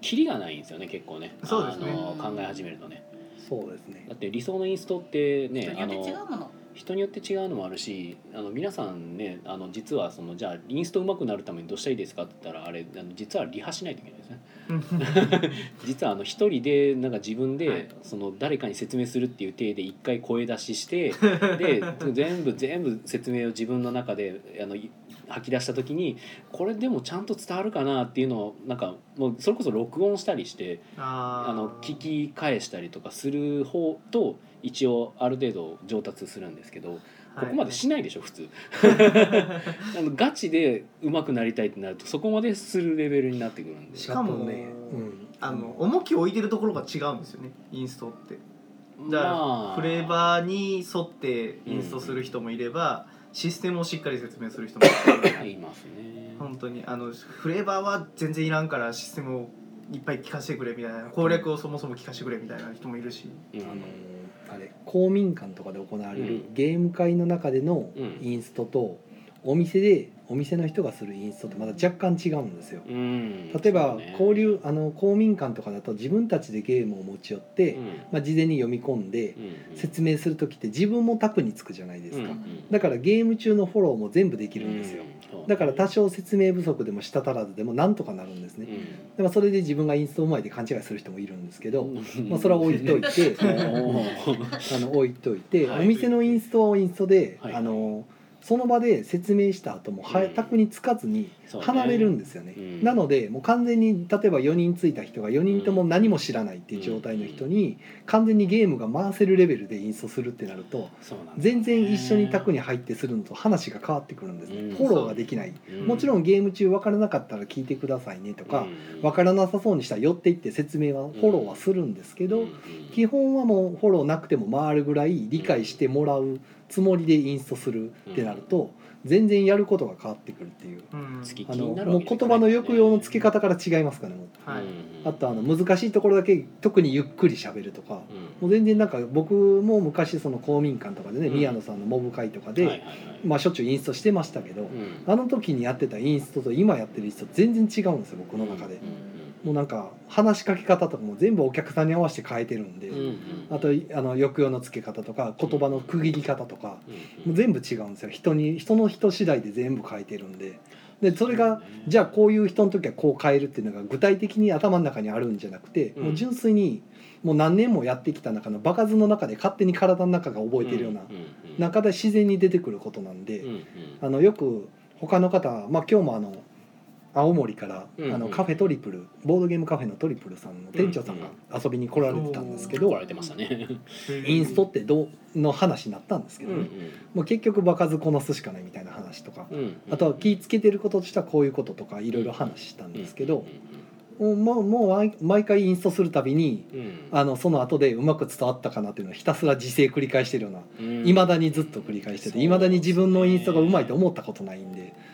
キリがないんですよね結構ね。そうですね。あの考え始めるとね。そうですね。だ。って理想のインストってね人によって違うもの人によって違うのもあるしあの皆さんねあの実はそのじゃあインスト上手くなるためにどうしたらいいですかって言ったらあれあの実はリハしないといけないですね。実はあの一人でなんか自分で、はい。その誰かに説明するっていう体で一回声出しして で全部全部説明を自分の中であのい吐き出した時にこれでもちゃんと伝わるかなっていうのをなんかもうそれこそ録音したりしてああの聞き返したりとかする方と一応ある程度上達するんですけど、ここまでしないでしょ普通。あのガチで上手くなりたいってなるとそこまでするレベルになってくるんで。しかもね、うん、あの重きを置いてるところが違うんですよねインストって。だからまあ。フレーバーに沿ってインストする人もいれば、システムをしっかり説明する人もいますね。本当に。あのフレーバーは全然いらんからシステムをいっぱい聞かせてくれみたいな。攻略をそもそも聞かせてくれみたいな人もいるし。うん。あのあれ公民館とかで行われるうん。ゲーム会の中でのうん。インストとお店でお店の人がするインストってまだ若干違うんですよ。うん。例えば交流あの公民館とかだと自分たちでゲームを持ち寄って、うん。まあ、事前に読み込んでうん説明する時って自分もタプにつくじゃないですか、うんうん。だからゲーム中のフォローも全部できるんですよ、うんだから多少説明不足でも舌足らずでもなんとかなるんですね。うん。でもそれで自分がインストうまいで勘違いする人もいるんですけど、うん。まあ、それは置いといて おあの置いといて、はい。お店のインストはインストで、はい。あのその場で説明した後もはうん。卓につかずに離れるんですよね。うん。なのでもう完全に例えば4人ついた人が4人とも何も知らないっていう状態の人に完全にゲームが回せるレベルでインストするってなると全然一緒に卓に入ってするのと話が変わってくるんですねうん。フォローができない。う。ん。もちろんゲーム中分からなかったら聞いてくださいねとかうん。分からなさそうにしたら寄っていって説明はフォローはするんですけどうん。基本はもうフォローなくても回るぐらい理解してもらうつもりでインストするってなると全然やることが変わってくるっていう。あのもう言葉の抑揚の付け方から違いますからねあとあの難しいところだけ特にゆっくり喋るとかもう全然なんか僕も昔その公民館とかでねうん。宮野さんのモブ会とかでまあしょっちゅうインストしてましたけどうん。あの時にやってたインストと今やってるインスト全然違うんですよ僕の中で。うんもうなんか話しかけ方とかも全部お客さんに合わせて変えてるんでうんうん。あとあの抑揚の付け方とか言葉の区切り方とかうんもう全部違うんですよ。人に人の人次第で全部変えてるんで。でそれがじゃあこういう人の時はこう変えるっていうのが具体的に頭の中にあるんじゃなくて、うん。もう純粋にもう何年もやってきた中の場数の中で勝手に体の中が覚えてるような中で自然に出てくることなんで、あのよく他の方、まあ、今日もあの青森から、うんあのカフェトリプルボードゲームカフェのトリプルさんの店長さんが遊びに来られてたんですけど、怒られてましたね。インストってどうの話になったんですけどもう結局場数こなすしかないみたいな話とか。あとは気ぃつけてることとしてはこういうこととかいろいろ話したんですけど、もうもう毎毎回インストするたびにあのその後でうまく伝わったかなっていうのをひたすら自制繰り返してるようなうん。いまだにずっと繰り返してていまだに自分のインストがうまいと思ったことないんでうん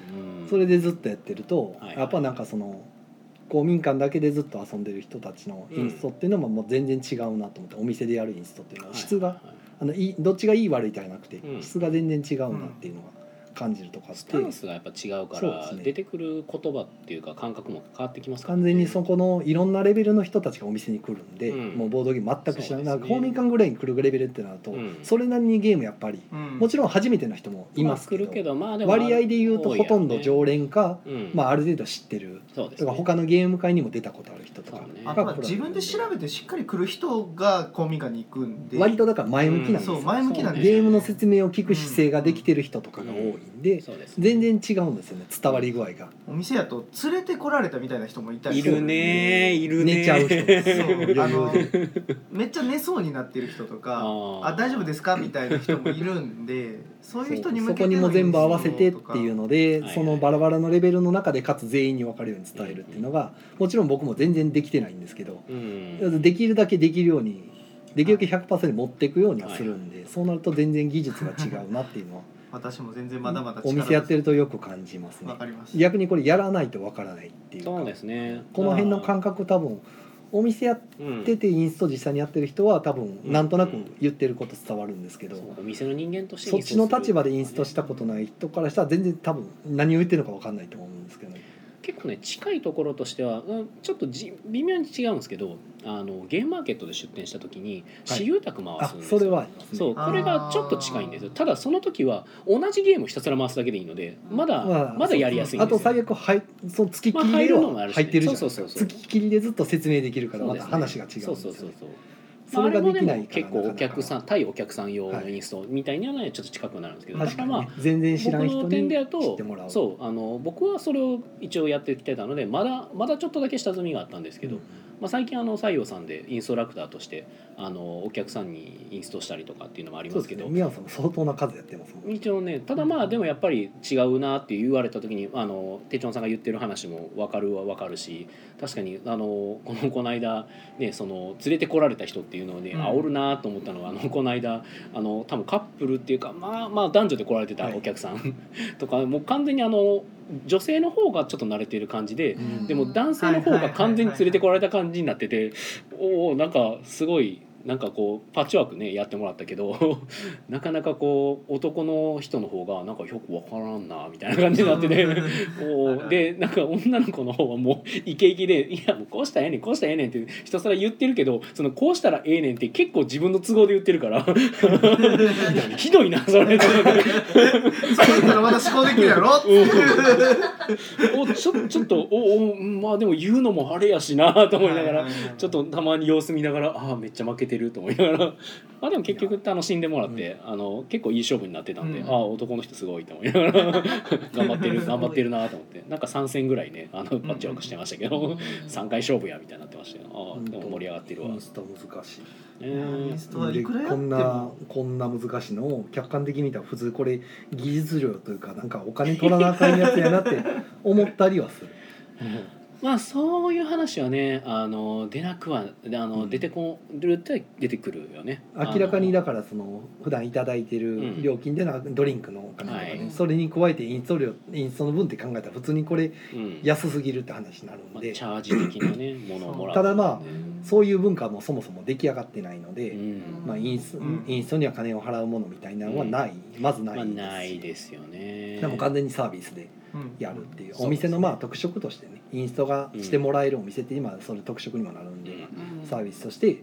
それでずっとやってるとはい。やっぱなんかその公民館だけでずっと遊んでる人たちのインストっていうのももう全然違うなと思ってお店でやるインストっていうのは質があのいいどっちがいい悪いじゃなくてうん。質が全然違うなっていうのが感じるとかあって。スタンスがやっぱ違うから出てくる言葉っていうか感覚も変わってきますから完全にそこのいろんなレベルの人たちがお店に来るんで、うん。もうボードゲーム全く知らない、ねなんか公民館ぐらいに来るレベルってなると、うん。それなりにゲームやっぱり、うん。もちろん初めての人もいますけど,、けどまあでも割合で言うとほとんど常連か、うんまあ、ある程度知ってる。そうですね。とか他のゲーム会にも出たことある人とか。あとは自分で調べてしっかり来る人が公民館に行くんで。割とだから前向きなんです前向きなんですゲームの説明を聞く姿勢ができてる人とかが多いんで、そうで全然違うんですよね伝わり具合が、お店やと連れてこられたみたいな人もいたりすいるねいるね。寝ちゃう人そうあのめっちゃ寝そうになってる人とかあ大丈夫ですかみたいな人もいるんでそういう人に向そけてのこにも全部合わせてっていうのではいそのバラバラのレベルの中でかつ全員に分かるように伝えるっていうのがもちろん僕も全然できてないんですけどうん。できるだけできるようにできるだけ100%持っていくようにはするんでそうなると全然技術が違うなっていうのは私も全然まだまだお店やってるとよく感じますね。わかります。逆にこれやらないと分からないっていうか。そうですね。この辺の感覚多分お店やっうんててインスト実際にやってる人は多分なんとなく言ってること伝わるんですけどお店の人間としてそっちの立場でインストしたとことない人からしたら全然多分何を言ってるのか分かんないと思うんですけど。ね結構ね近いところとしてはうんちょっとじ微妙に違うんですけどあのゲームマーケットで出店した時にはい。私有宅回あすんですよ、それはありますね。そうこれがちょっと近いんですよ。ただその時は同じゲームひたすら回すだけでいいのでまだ、まあまだやりやすいんあですよ。と最悪はいその月切りではるのもあるしね。入ってるじゃないですかそうそうそうそう。月切りでずっと説明できるからま話が違うんですよそうそうそうそうそれができない結構お客さんん対お客さん用のインストみたいにはねちょっと近くなるんですけどだ確かまあね全然知僕らん人の点でやにると。そうあの僕はそれを一応やってきてたのでまだまだちょっとだけ下積みがあったんですけど、うんまあ、最近あの西洋さんでインストラクターとしてあのお客さんにインストしたりとかっていうのもありそうですけど、ね。宮野さんも相当な数やってますもん一応ねただまあでもやっぱり違うなって言われた時にあの手帳さんが言ってる話も分かるは分かるし確かにあのこのこの間ねその連れてこられた人っていうのをね、うん。あおるなと思ったのはあのこの間あの多分カップルっていうかまあまあ男女で来られてたはいお客さん、とかもう完全にあの女性の方がちょっと慣れている感じで。うんでも男性の方が完全に連れてこられた感じになってておおなんかすごいなんかこうパッチワークねやってもらったけど なかなかこう男の人の方がなんかよくわからんなみたいな感じになってておーでなんか女の子の方はもうイケイケで「いやもうこうしたらええねんこうしたらええねん」ってひたすら言ってるけどそのこうしたらええねんって結構自分の都合で言ってるから。ひどいなそれ。そう言ったらまだ思考できるやろおちょちょっとおおまあでも言うのもあれやしなと思いながらちょっとたまに様子見ながらああめっちゃ負けてると思いながら。まあでも結局楽しんでもらって、あの結構いい勝負になってたんで、うん。ああ男の人すごいと思いながら。頑張ってる頑張ってるなと思って。なんか3戦ぐらいねあのパッチワークしてましたけど、3回勝負やみたいになってましたよ。ああでも盛り上がってるわ。イン。スタ難しい。ねインストはいでくらやってこんなもこんな難しいのを客観的に見たら普通これ技術量というかなんかお金取らなあかんやつやなって思ったりはする、まあそういう話はねあの出なくはあの、うん。出てこるって出てくるよね。明らかにだだからその普段いただいてる料金でのドリンクのお金とかね、はい。それに加えてインスト料インストの分って考えたら普通にこれうん。安すぎるって話になるんまあ、でチャージ的なね ものをもらう。ただまあそういう文化もそもそも出来上がってないので、うん。まあ、インスうん。インストには金を払うものみたいなのはない、まずないまあ、ですないですよね。でも完全にサービスで。うんやるっていう、うんお店のまあ特色としてねインストがしてもらえるお店って今それ特色にもなるんで、サービスとして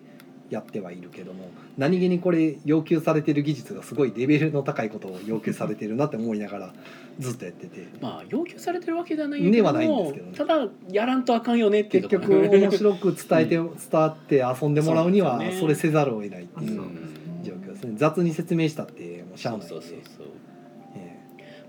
やってはいるけども何気にこれ要求されてる技術がすごいレベルの高いことを要求されてるなって思いながら ずっとやってて。まあ要求されてるわけではないけどもではないんですけどね。ただやらんとあかんよねっていう結ところ局面白く伝えて、う伝わって遊んでもらうにはそれせざるを得ないってういうん。状況ですね。雑に説明したってもうしゃあないんで。そうそうそうそう、え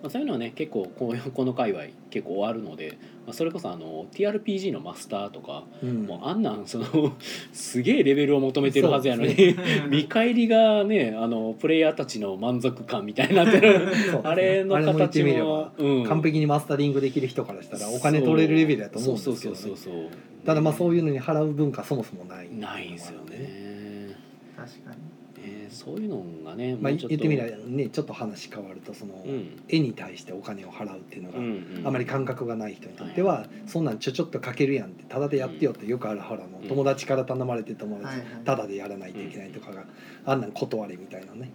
まあ、そういうのはね結構こういうこの界隈結構あるので、まあ、それこそあの TRPG のマスターとか、えうん。もうあんなんその すげえレベルを求めてるはずやのに、見返りがねあのプレイヤーたちの満足感みたいになってるそうあれの形もば、うん。完璧にマスタリングできる人からしたらお金取れるレベルだと思うんですけど、ね、そうそうそうそう。ただまあそういうのに払う文化そもそもない。ないんですよね。確かにねそういうのがねまあ、言ってみればねちょっと話変わるとその、うん。絵に対してお金を払うっていうのが、うんうん。あまり感覚がない人にとっては、そんなんちょちょっとかけるやんってタダでやってよってよくあるほらもう友達から頼まれて友達はいはい。タダでやらないといけないとかが、あんなん断れみたいなね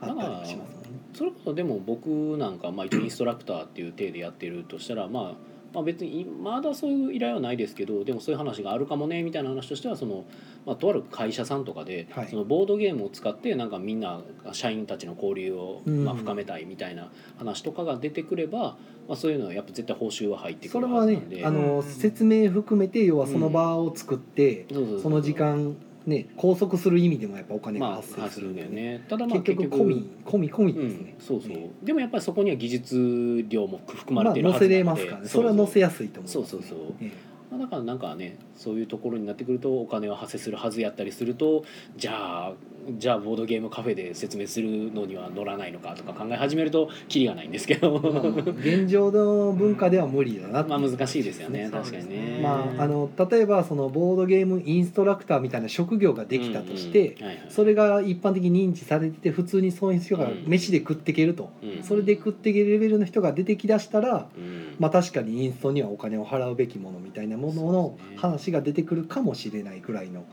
あったりもしますもんね。それこそでも僕なんかまあ一応インストラクターっていう体でやってるとしたらまあまあ別にまだそういう依頼はないですけどでもそういう話があるかもねみたいな話としてはその、まあ、とある会社さんとかで、はい。そのボードゲームを使ってなんかみんな社員たちの交流を、うん。まあ、深めたいみたいな話とかが出てくれば、まあ、そういうのはやっぱ絶対報酬は入ってくるそれはねはずなんで。あの説明含めて要はその場を作って、そうそうそう。その時間ね拘束する意味でもやっぱお金がまあ発生するんで。発するんだよね、ねただまあ結局込み込み込みですね、うん、そうそう、ねでもやっぱりそこには技術量も含まれまあてるは載せれずなので、ますからね。それは載せやすいと思うそうそうそう。えまあだからなんかねそういうところになってくるとお金は発生するはずやったりするとじゃあじゃあボードゲームカフェで説明するのには乗らないのかとか考え始めるとキリがないんですけど、えまあ現状の文化では無理だなまあ難しいですよね。確かにね。ね。まあ、あの例えばそのボードゲームインストラクターみたいな職業ができたとして、それが一般的に認知されてて普通にそういう人が飯で食っていけると、うん。それで食っていけるレベルの人が出てきだしたら、うん。まあ、確かにインストにはお金を払うべきものみたいなものの話が出てくるかもしれないぐらいの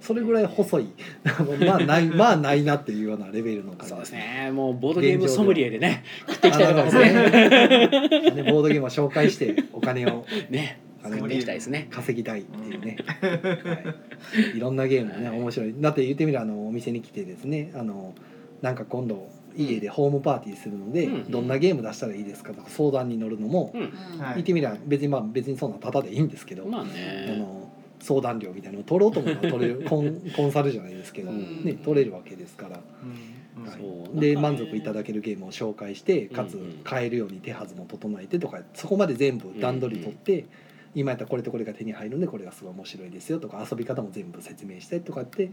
それぐらい細い。まあないまあないなっていうようなレベルの感じそうですね。もうボードゲームソムリエでね食っていきたいところですあね。ねボードゲームを紹介してお金をねあの食っていきたいですね。稼ぎたいっていうね、はい、いろんなゲームねはい。面白い。だって言ってみればあのお店に来てですねあのなんか今度家でホームパーティーするので、うんどんなゲーム出したらいいですかとか相談に乗るのも、言ってみれば別にまあ別にそんなタダでいいんですけど、まあ。の相談料みたいなのを取ろうと思えば取れる コンコンサルじゃないですけど、うん。ね、取れるわけですから、で満足いただけるゲームを紹介してかつうん。うん買えるように手はずも整えてとかそこまで全部段取り取って、今やったらこれとこれが手に入るんでこれがすごい面白いですよとか遊び方も全部説明してとかって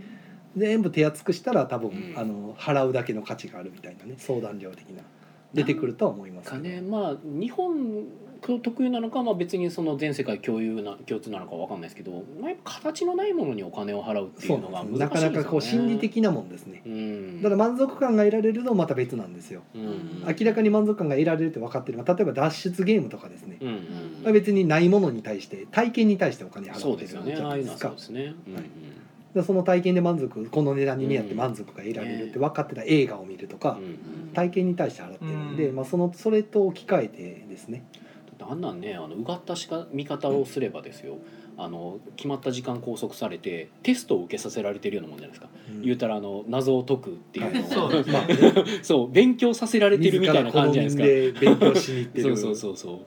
全部手厚くしたら多分、うん。あの払うだけの価値があるみたいなね相談料的な出てくるとは思いますかけど。ねまあ日本特有なのか、まあ、別にその全世界共有な共通なのかわかんないですけど、まあ、やっぱ形のないものにお金を払うっていそううのが難しいんですよね。なかなかこう心理的なもんですね。うん。だから満足感が得られるのもまた別なんですよ。うん。明らかに満足感が得られるって分かってるのは例えば脱出ゲームとかですね。うんうんまあ別にないものに対して体験に対してお金払ってるそうですよね。じゃないですかそうですね。うんうん。でその体験で満足この値段に見合って満足が得られるって分かってた映画を見るとか、うん体験に対して払ってるんで、うん。まあ、そのそれと置き換えてですねあんなんねあのうがったしか見方をすればですよ。あの決まった時間拘束されてテストを受けさせられてるようなもんじゃないですか、うん。言うたらあの謎を解くっていうのを、まあね そう勉強させられてるみたいな感じじゃないですか自ら好んで勉強しに行ってる。そうそうそうそう。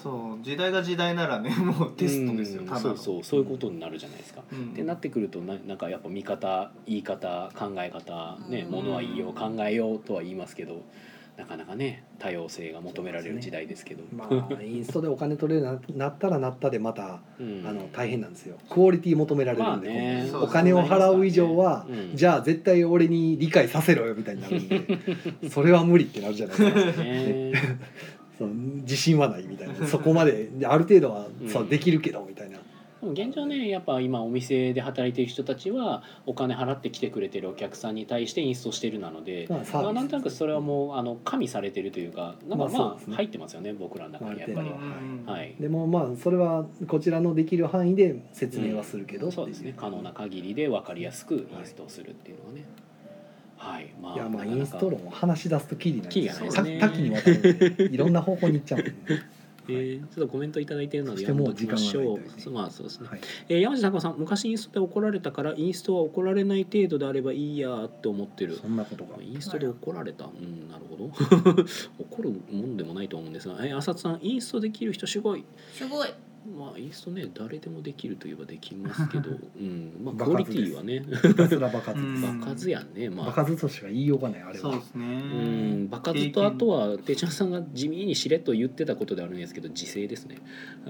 そう時代が時代ならねもうテストですようん。そうそうそういうことになるじゃないですか、うん。ってなってくるとななんかやっぱ見方言い方考え方ねうん。ものは言いよう考えようとは言いますけどなかなかね多様性が求められる時代ですけど。まあインストでお金取れるようになったらなったでまたうん。あの大変なんですよ。クオリティ求められるんで、まあねお金を払う以上は、うん。じゃあ絶対俺に理解させろよみたいになるんで それは無理ってなるじゃないですか。ね。その自信はないみたいな。そこまである程度はうん。できるけどみたいな、でも現状ねやっぱ今お店で働いてる人たちはお金払って来てくれてるお客さんに対してインストしてるなので、まあなんとなくそれはもうあの加味されてるというかなんかまあ入ってますよね僕らの中にやっぱり。はい。でもまあそれはこちらのできる範囲で説明はするけど、う。ん。そうですね。可能な限りで分かりやすくインストをするっていうのはね。はい。まあいやまあインスト論を話し出すとキリがないですたね多岐にわたるいろんな方向に行っちゃうんで、えーちょっとコメントいただいているので読んでおきましょう。うね。そうまあそうですね、はい、えー山地孝さん昔インストで怒られたからインストは怒られない程度であればいいやって思ってる。そんなことが。インストで怒られた？うんなるほど。怒るもんでもないと思うんですが。えー浅田さんインストできる人すごい。すごいまあインストね誰でもできるといえばできますけど、うんまあ、場クオリティはね。ひたすら場数です、うん。場数やんねま場あ数としか言いようがないあれは。そうですね。うん場数とあとはてちゃんさんが地味にしれっと言ってたことであるんですけど時勢ですね。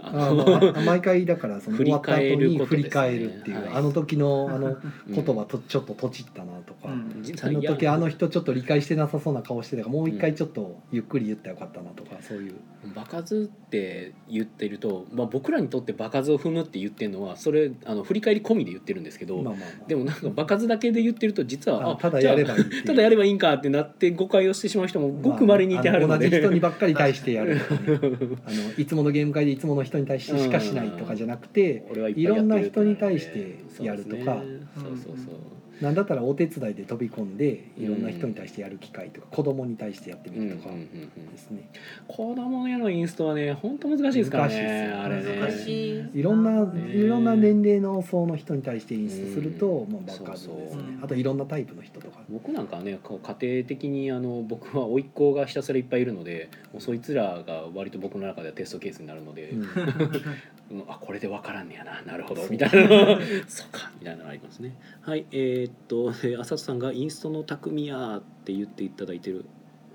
ああまあ毎回だからその振り終わった後返るに振ことですね。り返るっていう、はい。あの時のあの うん。言葉とちょっととちったなとか、うん。実あの時あの人ちょっと理解してなさそうな顔してたからもう一回ちょっとゆっくり言ったらよかったなとかそういう。場数って言ってると、まあ、僕らにとって場数を踏むって言ってるのはそれあの振り返り込みで言ってるんですけど、まあまあまあ。でもなんか場数だけで言ってると実はあただやればいいただやればいいんかってなって誤解をしてしまう人もごくまれにいてはるまあので、あの同じ人にばっかり対してやるね あのいつものゲーム会でいつもの人に対してしかしないとかじゃなくていろんな人に対してやるとか。そうそうそうそうなんだったらお手伝いで飛び込んでいろんな人に対してやる機会とか子供に対してやってみるとかうんうんうんうんですね。子供へのインストはね本当難しいですから難しいですよね。あれね。難しいいろんなね。いろんな年齢の層の人に対してインストするとうん。もう場数ですね。あといろんなタイプの人とか。僕なんかはねこう家庭的にあの僕は甥っ子がひたすらいっぱいいるのでもうそいつらが割と僕の中ではテストケースになるので、うん。う んあこれで分からんねやななるほどみたいな。そうかみたいなのありますね。はいえーっとえー浅田さんがインストの匠やって言っていただいてる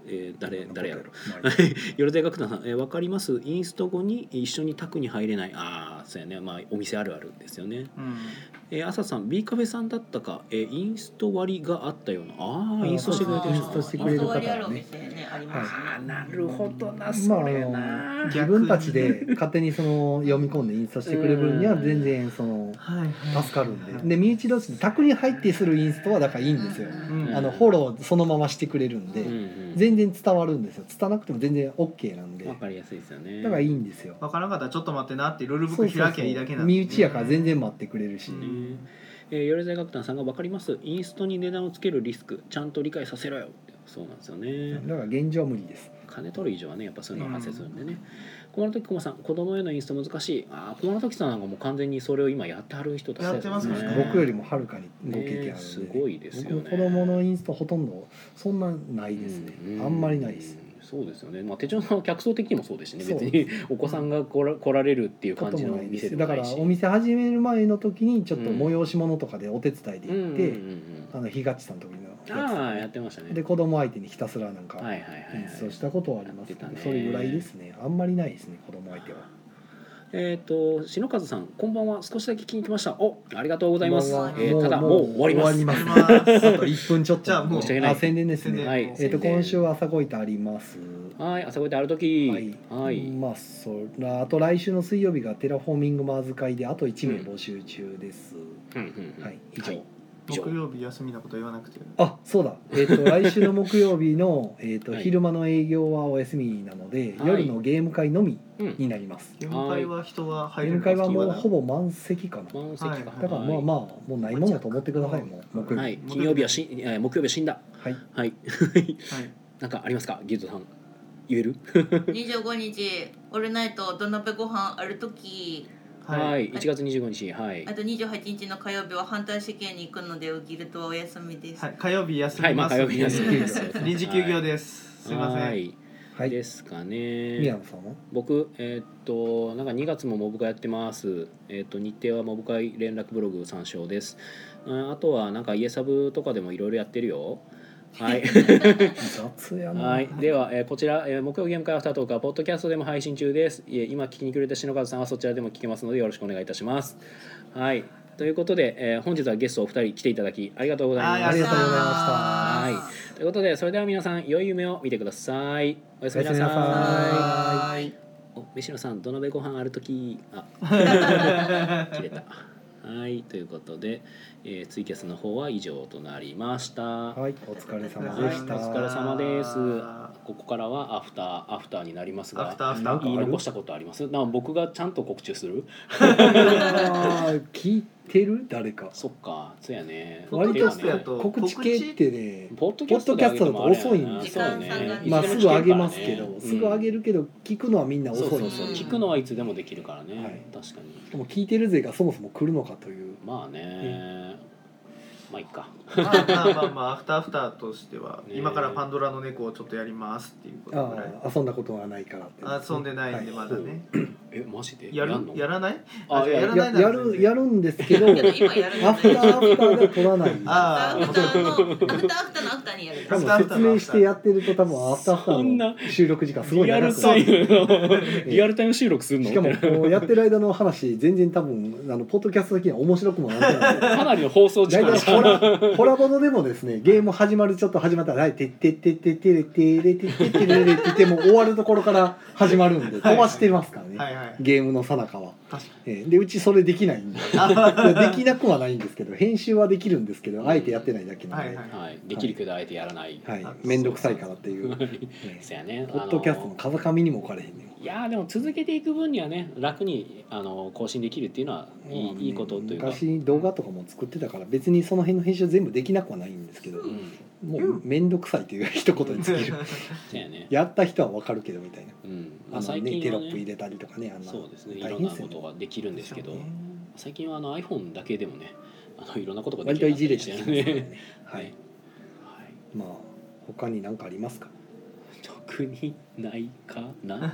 えー誰誰やろ。まあよろずや学団さん、えー、分かります？インスト後に一緒に宅に入れない。ああそうやね。まあお店あるあるですよね。うんえー、朝さん B カフェさんだったか、えー、インスト割があったようなあああインストしてくれてるインストしてくれる方はねあなるほどなまあそあれな、の自分たちで勝手にその読み込んでインストしてくれる分には全然そのはい助かるんで。で身内同士で宅に入ってするインストはだからいいんですよ。あのフォローそのまましてくれるんで全然伝わるんですよ。伝わなくても全然 OK なんで。わかりやすいですよね。だからいいんですよ。分からなかったらちょっと待ってなってルールブック開きゃいいだけなんで。身内やから全然待ってくれるし。うんねえー、よろずや学団さんが分かります。インストに値段をつけるリスク。ちゃんと理解させろよ。ってそうなんですよね。だから現状は無理です。金取る以上はねやっぱそういうのが発生するん。でね、駒の時駒さん子供へのインスト難しい。ああ駒の時さんなんかもう完全にそれを今やってはる人たちやってますね。ね僕よりもはるかにご経験あるんで、ねすごいですよね。子供のインストほとんどそんなないですね、うあんまりないです。うんそうですよね。まあ手帳さんは客層的にもそうですしね。別にお子さんが来ら来られるっていう感じの店でもだからお店始める前の時にちょっと催し物とかでお手伝いで行って、あの日勝さんの時のうん、ああややってましたね。つで子供相手にひたすらなんかはいはいはい、はい、そうしたことはありますけど、それぐらいですね。あんまりないですね子供相手はえっ、と篠和さんこんばんは。少しだけ聞いてました。おありがとうございます、えーただもう終わります。終わります。あと1分ちょっと。じゃあもう申し訳ない。あ宣伝ですね。はい。えっ、と今週は朝ごいてあります。はい朝ごいてある時はい、はい。まあそらあと来週の水曜日がテラフォーミングマーズ会であと1名募集中です、うんうんうん。はい以上、はい。以上木曜日休みなこと言わなくてあそうだ、えー、と 来週の木曜日の、えーとはい。昼間の営業はお休みなので、はい。夜のゲーム会のみうん。になります、ゲーム会は人入れるーム会はもうほぼぼ満席かな、満席か、はい。だからまあまあもうないもんだと思ってくださいもう木曜日はい金曜日はし、えー木曜日は死んだ。はい。はい。はい。なんかありますか？ギルドさん。言える？25日オールナイト土鍋ご飯ある時はい、1月25日。はい。あと28日の火曜日は反対試験に行くのでギルトはお休みです、はい、火曜日休はい。まあみます、火曜日休みです。臨時休業です、すいません。はい。はい。ですか宮ね野さんは？僕えーっとなんか2月もモブ会やってます。えーっと日程はモブ会連絡ブログ参照です。うんあとはなんか家サブとかでもいろいろやってるよはい雑やなはい、では、えーこちら、えー木曜ゲーム会アフタートークはポッドキャストでも配信中です。いえ今聞きにくれた篠和さんはそちらでも聞けますのでよろしくお願いいたします。はい、ということで、えー本日はゲストお二人来ていただきありがとうございます。はいありがとうございましたはい、ということでそれでは皆さん良い夢を見てください。おやすみなさいお飯野さん土鍋ご飯ある時あ 切れた。はいということで、えーツイキャスの方は以上となりました。はいお疲れ様はいでした、お疲れ様です。あここからはアフターアフターになりますが言い残したことあります？な僕がちゃんと告知する？聞いてる？誰か。そっか。そうやね。ポッド割とキャストやと告知系ってねポッドキャストだと遅いんですそうよねまあすぐ上げますけど、うん。すぐ上げるけど聞くのはみんな遅いそうそうそう。うん聞くのはいつでもできるからね、はい。確かに。でも聞いてる勢がそもそも来るのかという。まあね、まあいいか。まあまあまあまあアフターアフターとしては、ね今からパンドラの猫をちょっとやりますっていうことぐらい。ああ遊んだことはないからってあ遊んでないんではまだね、えマジで？やる？んの？やらない？あやらないややるやるんですけどアフ今やるの。ターアフターでは取らない。あアフターのアフターアフターのアフターにやる。多分説明してやってると多分アフターアフタそんなーの収録時間すごいリア長くルタイムリアルタイム収録するの？しかもこうやってる間の話全然多分あのポッドキャスト的には面白くもなってない。かなりの放送時大間 ホラボドでもですねゲーム始まるちょっと始まったら「はいてってってってってれってれてってってれれ」って言ってもう終わるところから 始まるんで飛ばしてますからね、はいはい。ゲームの最中は、確かええでうちそれできないん で。できなくはないんですけど編集はできるんですけどあえてやってないだけなんで、はいはい。はい。できるけどあえてやらない、はい。面倒くさいからっていう、ええそうやね。ポッドキャストの風上にも置かれへんねんいやーでも続けていく分にはね楽にあの更新できるっていうのはいい,、まあねいいことというか、昔動画とかも作ってたから別にその辺の編集全部できなくはないんですけど、うん、もう面倒くさいという一言に尽きる。やね、やった人はわかるけどみたいな。うん。まあ、あのね最近はテロップ入ねれたりとかねあんなそうですね。い大ろんなことができるんですけどね。最近はあの iPhone だけでもねあのいろんなことがで割きるようといじれになっててききますからね。はい。はい、まあ他に何かありますか？特にないかな？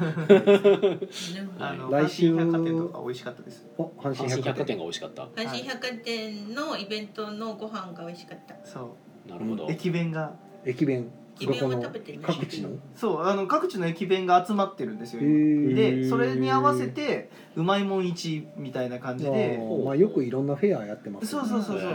あの来週阪神百貨店とか美味しかったです。お阪阪神百貨神百貨店店が美味しかった。阪神百貨店のイベントのご飯が美味しかった。そなるほど、う駅弁が。駅弁駅弁をどこの食べてる各地の？そうあの各地の駅弁が集まってるんですよへ今ー。でそれに合わせてうまいもん市みたいな感じあでー。まあよくいろんなフェアやってますそうそうそうそう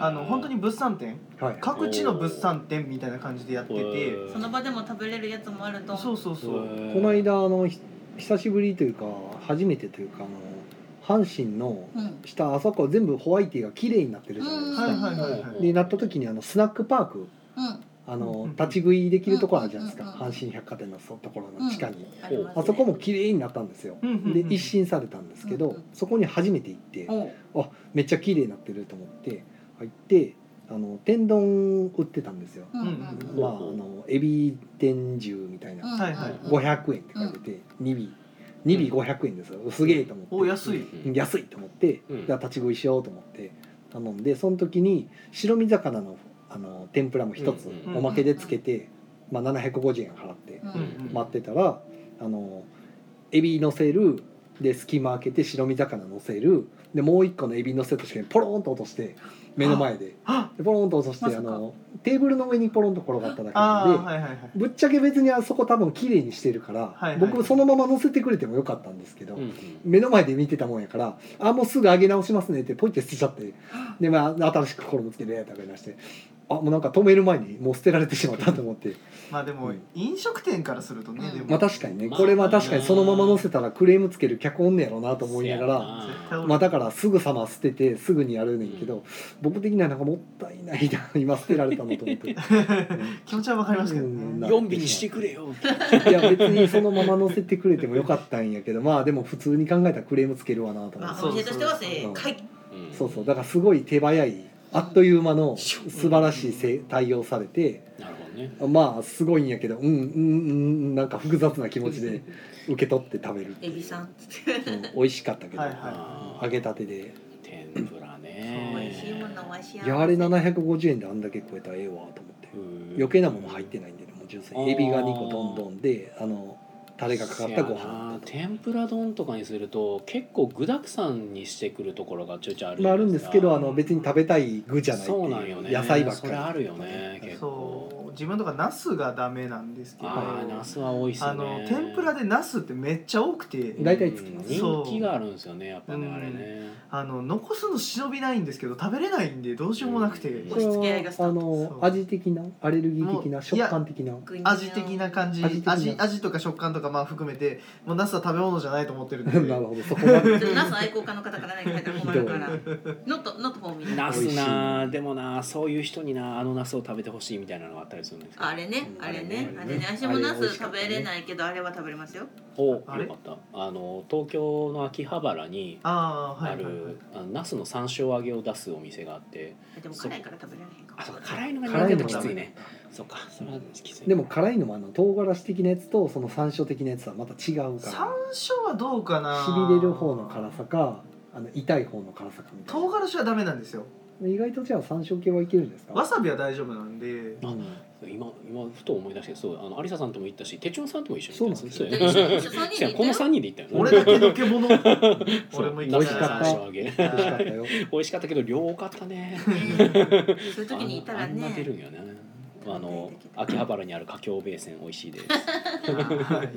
あの本当に物産展？はい。各地の物産展みたいな感じでやってて。その場でも食べれるやつもあると。そうそうそう。この間あのひ久しぶりというか初めてというかあの阪神のうん。下あそこ全部ホワイトが綺麗になってるじゃないですはいか、はいはいはい。でなった時にあのスナックパークうん。あのうん。立ち食いできるところあるじゃないですか。阪神百貨店のそところの地下に、ありますねあそこも綺麗になったんですよ。で一新されたんですけど、そこに初めて行って、あめっちゃ綺麗になってると思って入ってあの天丼売ってたんですよ、うんうんうん。まああのエビ天重みたいな、うんはいはい。500円って書いてて、2尾。2尾500円ですよ。すげえと思って。お安い。うん。安いと思って、うん。じゃあ立ち食いしようと思って。頼んでその時に白身魚のあの天ぷらも一つおまけでつけて、まあ、750円払って待ってたらあのエビ乗せるで隙間開けて白身魚乗せるでもう一個のエビ乗せた時にポロンと落として目の前で。ポロンと落として、あのテーブルの上にポロンと転がっただけあなんで。ーはいはいはい。ぶっちゃけ別にあそこ多分綺麗にしてるから、はいはい。僕そのまま乗せてくれてもよかったんですけど、うん。うん目の前で見てたもんやから「あもうすぐ上げ直しますね」ってポイって捨てちゃってでまあ新しく衣つけて食べまして「ああもうなんか止める前にもう捨てられてしまったと思って。まあでもうん。飲食店からするとね、うん。でも。まあ確かにね。まあこれは確かにそのまま載せたらクレームつける客おんねやろうなと思いながらまあだからすぐさま捨ててすぐにやるねんけど僕的にはなんかもったいないな今捨てられたのと思って。気持ちはわかりますけどうん。ね、4尾にしてくれよ。いや別にそのまま載せてくれてもよかったんやけどまあでも普通に考えたらクレームつけるわなと思って。まあお店としては正解うんそうそう。だからすごい手早いあっという間の素晴らしいせ対応されてなるほどね。まあすごいんやけどうんうんうんなんか複雑な気持ちで 受け取って食べるエビさん。っつってうん美味しかったけど、はいはい。揚げたてで。天ぷら美ね味しいものは幸せいやあれ750円であんだけ食えたらええわと思って。うん。余計なもの入ってないんでねもう純粋にエビが2個どんどんであのタレがかかったご飯天ぷら丼とかにすると結構具沢山にしてくるところがちょいちょいあるまああるんですけどあの別別に食べたい具じゃないってそうなんよね。野菜ばっかそりれあるよね結そ構う。自分とかナスがダメなんですけど。ああナスは多いっすよあねの天ぷらでナスってめっちゃ多くて。大体つきますうん人気があるんですよねやっぱねそうあれね。あの残すの忍びないんですけど食べれないんでどうしようもなくて、うん。し付け合いが味的なアレルギー的な食感的な。味的な感じ。味的な。味味とか食感とかまあ含めてもうナスは食べ物じゃないと思ってるんで なるほどそこまで。ナス愛好家の方から何か入ったら困るから。ノットノットフォーミーナスなでもなそういう人になあのナスを食べてほしいみたいなのがあったりするんですけどあれねあれねうんあれね。私もナス食べれないけどあれは食べれますよ。およあれ？かった。あの東京の秋葉原にある、ナスの山椒揚げを出すお店があってでも辛いから食べられへんかあそうも辛いのが苦辛いのも手でもきついねそうかそれはきついでも辛いのもあの唐辛子的なやつとその山椒的なやつはまた違うから。山椒はどうかな。しびれる方の辛さかあの痛い方の辛さかみたい唐辛子はダメなんですよ。な意外とじゃあ山椒系はいけるんですか？わさびは大丈夫なんで。うん今今ふと思い出してそうあの有沙さんとも行ったし手帳さんとも一緒にそう行った。なんですね一緒三人で行ったよ。違うこの三人で行ったよ。ね俺だけのけ者そう。俺も行き美味しかった。ナスの山椒揚げ美味しかったよ美味しかったけど量多かったね。そういう時にいたらあんあんな出るんねよねあの秋葉原にある華僑ベーセン美味しいです。はい。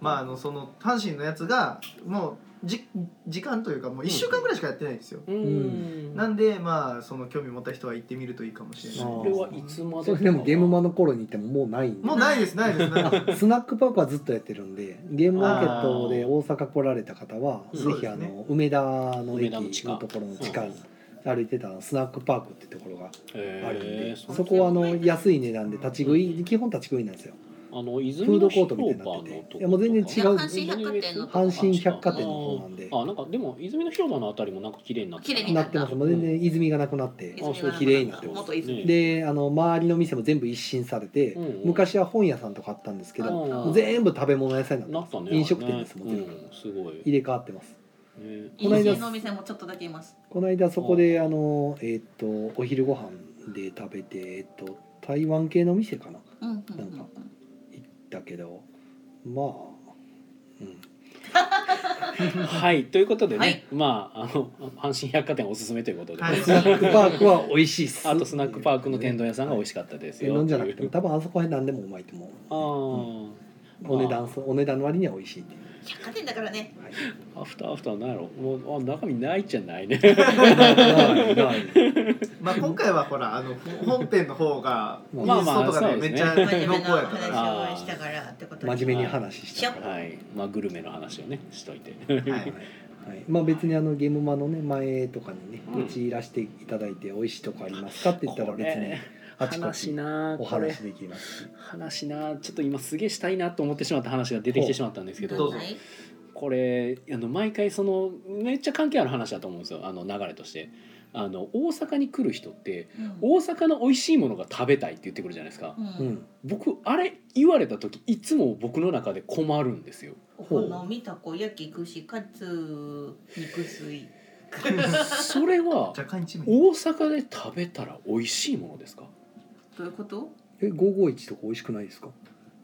まああのその阪神のやつがもうじ時間というかもう1週間ぐらいしかやってないんですよ、うん。なんでまあその興味持った人は行ってみるといいかもしれない。あーこれはいつまででもゲームマの頃に行ってももうないんで。もうないですないですないです。スナックパークはずっとやってるんでゲームマーケットで大阪来られた方はうん。ぜひあの梅田の駅のところの地下うん歩いてたスナックパークってところがへあるんでえそこはあの安い値段で立ち食い基本立ち食いなんですよ。あのフ泉ードの広コートみたいになって。ていやもう全然違う。阪神百貨店の阪神百貨店の方なんで。ああなんかでも泉の広場のあたりもなんか綺麗になって綺麗になってます。もう全然泉がなくなって。あそう。綺麗になってます。であの周りの店も全部一新されて、うんうん。昔は本屋さんとかあったんですけど、全部食べ物屋さんになってます、飲食店ですもん全部、うん。すごい。入れ替わってますねインシーのお店もちょっとだけいます。この間そこであのえーっとお昼ご飯で食べてえーっと台湾系の店かな？うんうんうんなんか行ったけど。まあうん。はい。ということでね、はい。まああの阪神百貨店おすすめということで、はい。スナックパークは美味しいっす。あとスナックパークの天丼屋さんが美味しかったですよ。天丼じゃなくても多分あそこへ何でもうまいと思う。ああ、お値段そうお値段の割には美味しいっていう百貨店だからね。アフターアフターなんやろ？もうあ中身ないじゃないね。ないない。まあ今回はほらあの本編の方がインまあストとかまあまあでめっちゃ真面目な濃厚やったから。話をしたからってことで真面目に話したからはい。まあグルメの話をねしといて。はいはい、まあ別にあのゲームマのね前とかにねうちいらしていただいて美味しいとこありますかって言ったら別にあちこ話ちおなこれ話できます。し話なちょっと今すげえしたいなと思ってしまった話が出てきてしまったんですけど。どうぞはい。これあの毎回そのめっちゃ関係ある話だと思うんですよ。あの流れとして。あの大阪に来る人ってうん。大阪の美味しいものが食べたいって言ってくるじゃないですか、ううん。ん僕あれ言われた時いつも僕の中で困るんですよ。お好みたこ焼き串カツ肉水 それは若干一部大阪で食べたら美味しいものですか？どういうこと？え551とか美味しくないですか？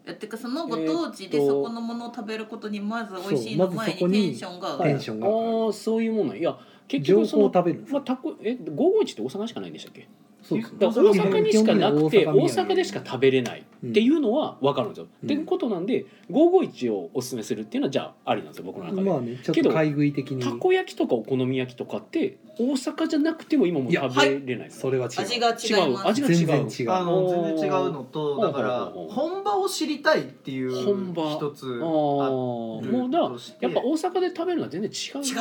やってかそのご当地でえーっとそこのものを食べることにまず美味しいそうまずの前そこににテンションが。上がるテンションが。ああそういうものいや結情報を局その食べるんですかまあたこえ551って大阪しかないんでしたっけ？そうですね。だから大阪にしかなくて大阪でしか食べれない。うんっていうのは分かるんですよ。うん。ってことなんで551をおすすめするっていうのはじゃあありなんですよ僕の中で。まあねちょっけどと買い食い的に。たこ焼きとかお好み焼きとかって大阪じゃなくても今も食べれない。ですそれは違う。味が違います。味が違う。全然違う。あの全然違うのとだから本場を知りたいっていう本場。一つあもるうだやっぱ大阪で食べるのは全然違う。違う。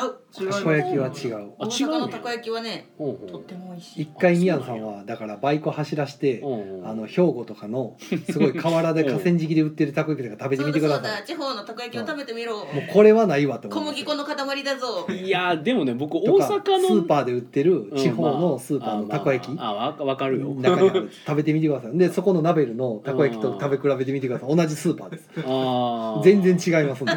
たこ焼きは違う。あ大違うね阪の。たこ焼きはねとっても美味しい。一回宮野さんはだからバイク走らしてあの兵庫とかのすごい河原で河川敷で売ってるたこ焼きとか食べてみてくだそうださそうだ地方のたこ焼きを食べてみろ。いもうこれはないわと小思います。麦粉の塊だぞ。いやでもね僕大とか阪のスーパーで売ってる地方のスーパーのたこ焼きあ、まああわわかるよ。中にある食べてみてください。でそこのナベルのたこ焼きとうん食べ比べてみてください。同じスーパーです。あー。全然違いますんで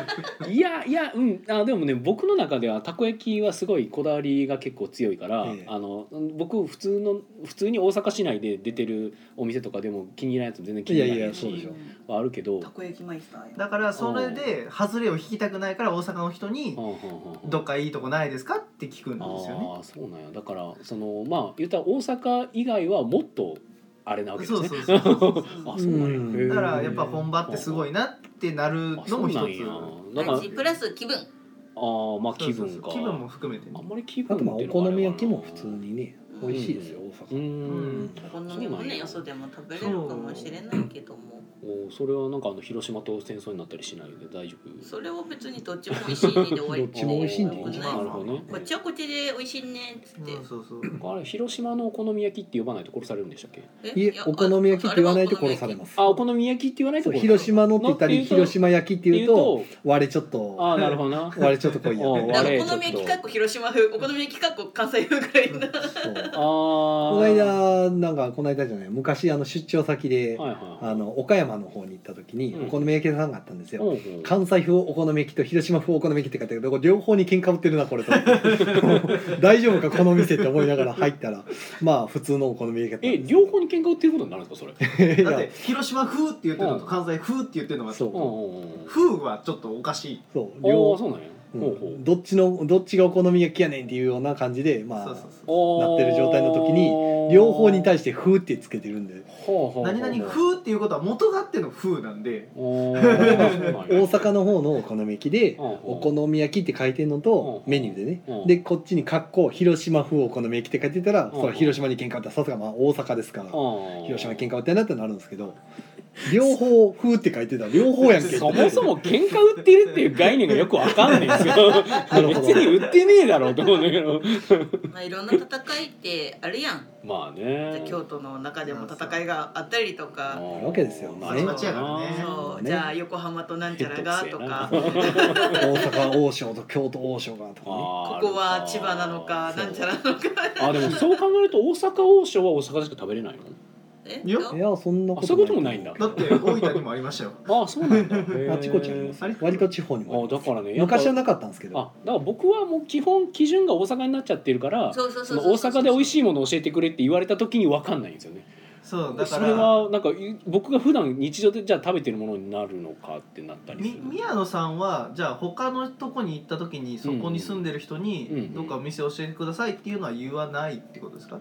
いやいやうん。あでもね僕の中ではたこ焼きはすごいこだわりが結構強いから、ええ。あの僕普通の普通に大阪市内で出てるお店とかでも気に入らないやつ全然気に入らないいやいやそうでししょはあるけど。たこ焼きマイスターよ。だからそれで外れを引きたくないから大阪の人にどっかいいとこないですかって聞くんですよね。ああそうなんや。だからそのまあ言ったら大阪以外はもっとあれなわけですね。そうそうそうそうあそうなんやだからやっぱ本場ってすごいなってなるのも一つなんやだから味プラス気分ああまあ気分かそうそうそう気分も含めてねあんまり気分あとまあお好み焼きも普通にね美味しいですよ大阪うーん。お好みもねよそでも食べれるかもしれないけども。おそれはなんかあの広島と戦争になったりしないで大丈夫？それは別にどっちも美味しいねで終わりどっちも美味しいんでいいんじゃなるほどね。こっちはこっちで美味しいねっつって。うんそうそうあれ広島のお好み焼きって呼ばないと殺されるんでしたっけ？えいえお好み焼きって言わないと殺されます。すあお好み焼きって言わないと広島のって言ったり広島焼きって言うと言う我ちょっとああなるほどな。我ちょっと来いやおね我お好み焼きかっこ広島風お好み焼きかっこ関西風ぐらいな。あこの間なんかこの間じゃない昔あの出張先ではいはいあの岡山の方に行った時にうん。お好み焼き屋さんがあったんですよ。ほうほう関西風お好み焼きと広島風お好み焼きって書いてあるけど両方に喧嘩売ってるなこれと 大丈夫かこの店って思いながら入ったら。まあ普通のお好み焼きだったんえですよ両方に喧嘩売ってることになるんですかそれ？だって広島風って言ってるのと関西風って言ってるのがそう。うんうんうん。風はちょっとおかしい。そう。あ両あそうなんや。うんほうほう。どっちのどっちがお好み焼きやねんっていうような感じでまあそうそうそう。ななってる状態の時に両方に対して「風」ってつけてるんで。何々風っていうことは元があっての風なんで。大 大阪の方のお好み焼きでお好み焼きって書いてるのとうんメニューでね。うん。でこっちに「かっこ広島風お好み焼き」って書いてたらうん。それ広島に喧嘩売ったらさすがまあ大阪ですから広広島に喧嘩売ってんなってなるんですけど両方「風」って書いてた。ら両方やんけ。そもそも喧嘩売ってるっていう概念がよくわかんないんですよ。別に売ってねえだろうと思うんだけど。まあいろんな戦いってあるやん。まあね。京都の中でも戦いがあったりとか。あるわけですよ。まあね。そう。ね。じゃあ横浜となんちゃらがとか。大阪王将と京都王将がとかね。あここは千葉なのか。なんちゃらなのか。あでもそう考えると大阪王将は大阪でしか食べれないの？え？いや。いやそんなこそういうこともないんだ。だって大分にもありましたよ。あそうなんだ。あちこちあります。あれ割と地方にもああだからねやっぱ。昔はなかったんですけど。あだから僕はもう基本基準が大阪になっちゃってるからそうそうそそうそうの大阪で美味しいものを教えてくれって言われた時に分かんないんですよね。そうだかそれらはなんかい僕が普段日常でじゃあ食べてるものになるのかってなったりすみる宮野さんはじゃあ他のとこに行った時にそこに住んでる人にうん。どっかお店教えてくださいっていうのは言わないってことですか？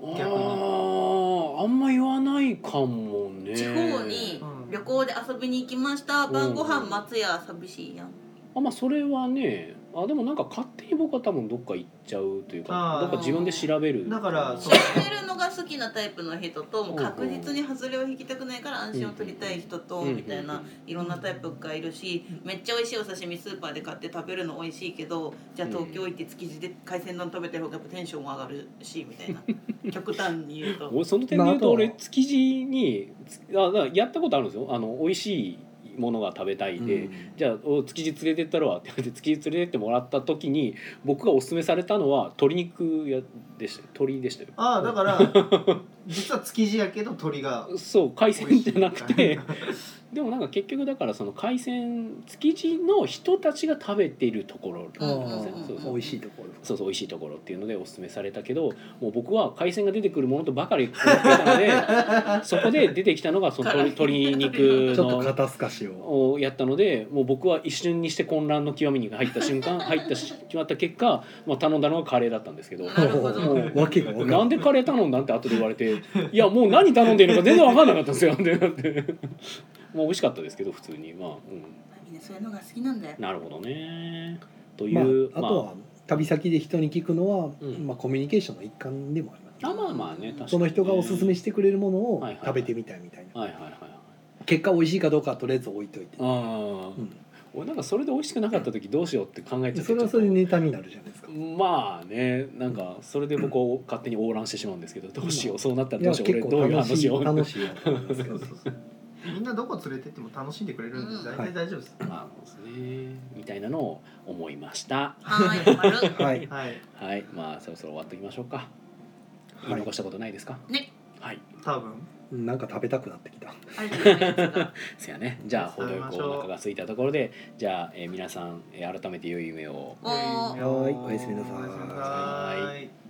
逆に。あーあんま言わないかもね。地方にうん。旅行で遊びに行きました。晩ご飯松屋寂しいやん。あまあそれはねあでもなんか勝手に僕は多分どっか行っちゃうというかあーどっか自分で調べる。だから調べるのが好きなタイプの人ともう確実に外れを引きたくないから安心を取りたい人とうんみたいないろんなタイプがいるしめっちゃ美味しいお刺身スーパーで買って食べるの美味しいけどじゃあ東京行って築地で海鮮丼食べてる方がやっぱテンション上がるしみたいな。極端に言うと。俺その点で言うとまああと俺築地にあだからやったことあるんですよ。あの美味しいものが食べたいで、うん。じゃあお築地連れてったるわって言われて築地連れてってもらった時に僕がおすすめされたのは鶏肉やでしたよ鶏でしたよ。ああだから実は築地やけど鳥が そう海鮮じゃなくてでもなんか結局だからその海鮮築地の人たちが食べているところ美味しいところ。そうそう美味しいところっていうのでお勧めされたけどもう僕は海鮮が出てくるものとばかり思っていたので そこで出てきたのがその鶏鶏肉のを。をやったのでもう僕は一瞬にして混乱の極みに入った瞬間 入ったし決まった結果、まあ、頼んだのがカレーだったんですけど。なん。でカレー頼んだんって後で言われていやもう何頼んでいいのか全然分かんなかったんですよ。ってなってまあ美味しかったですけど普通に。まあ、うみんなそういうのが好きなんだよ。ん、なるほどね。といまあう、あとは旅先で人に聞くのは、うん。まあコミュニケーションの一環でもあります、あまあまあね確かに。ねその人がおすすめしてくれるものをはいはいはい食べてみたいみたいな、はいはいはい結果美味しいかどうかはとりあえず置いといて、ああ、うん。俺なんかそれで美味しくなかった時どうしようって考えちゃってそれはそれでネタになるじゃないですか、まあねなんかそれで僕を勝手に横乱してしまうんですけどどうしようそうなったらいやどうしよう俺結どういう構楽しい話を楽しいやと思いますけどみんなどこ連れてっても楽しんでくれるんでうん。大体大丈夫です、まあそうですね。みたいなのを思いました。はーい。丸 はい。はい。はい。まあそろそろ終わっておきましょうか。い言い残したことないですか？ね。はい。多分。なんか食べたくなってきた。せやね。じゃあ程よくお腹が空いたところでじゃあ、えー皆さん、えー改めて良い夢を。おー。はい。おやすみなさい。おやすみなさい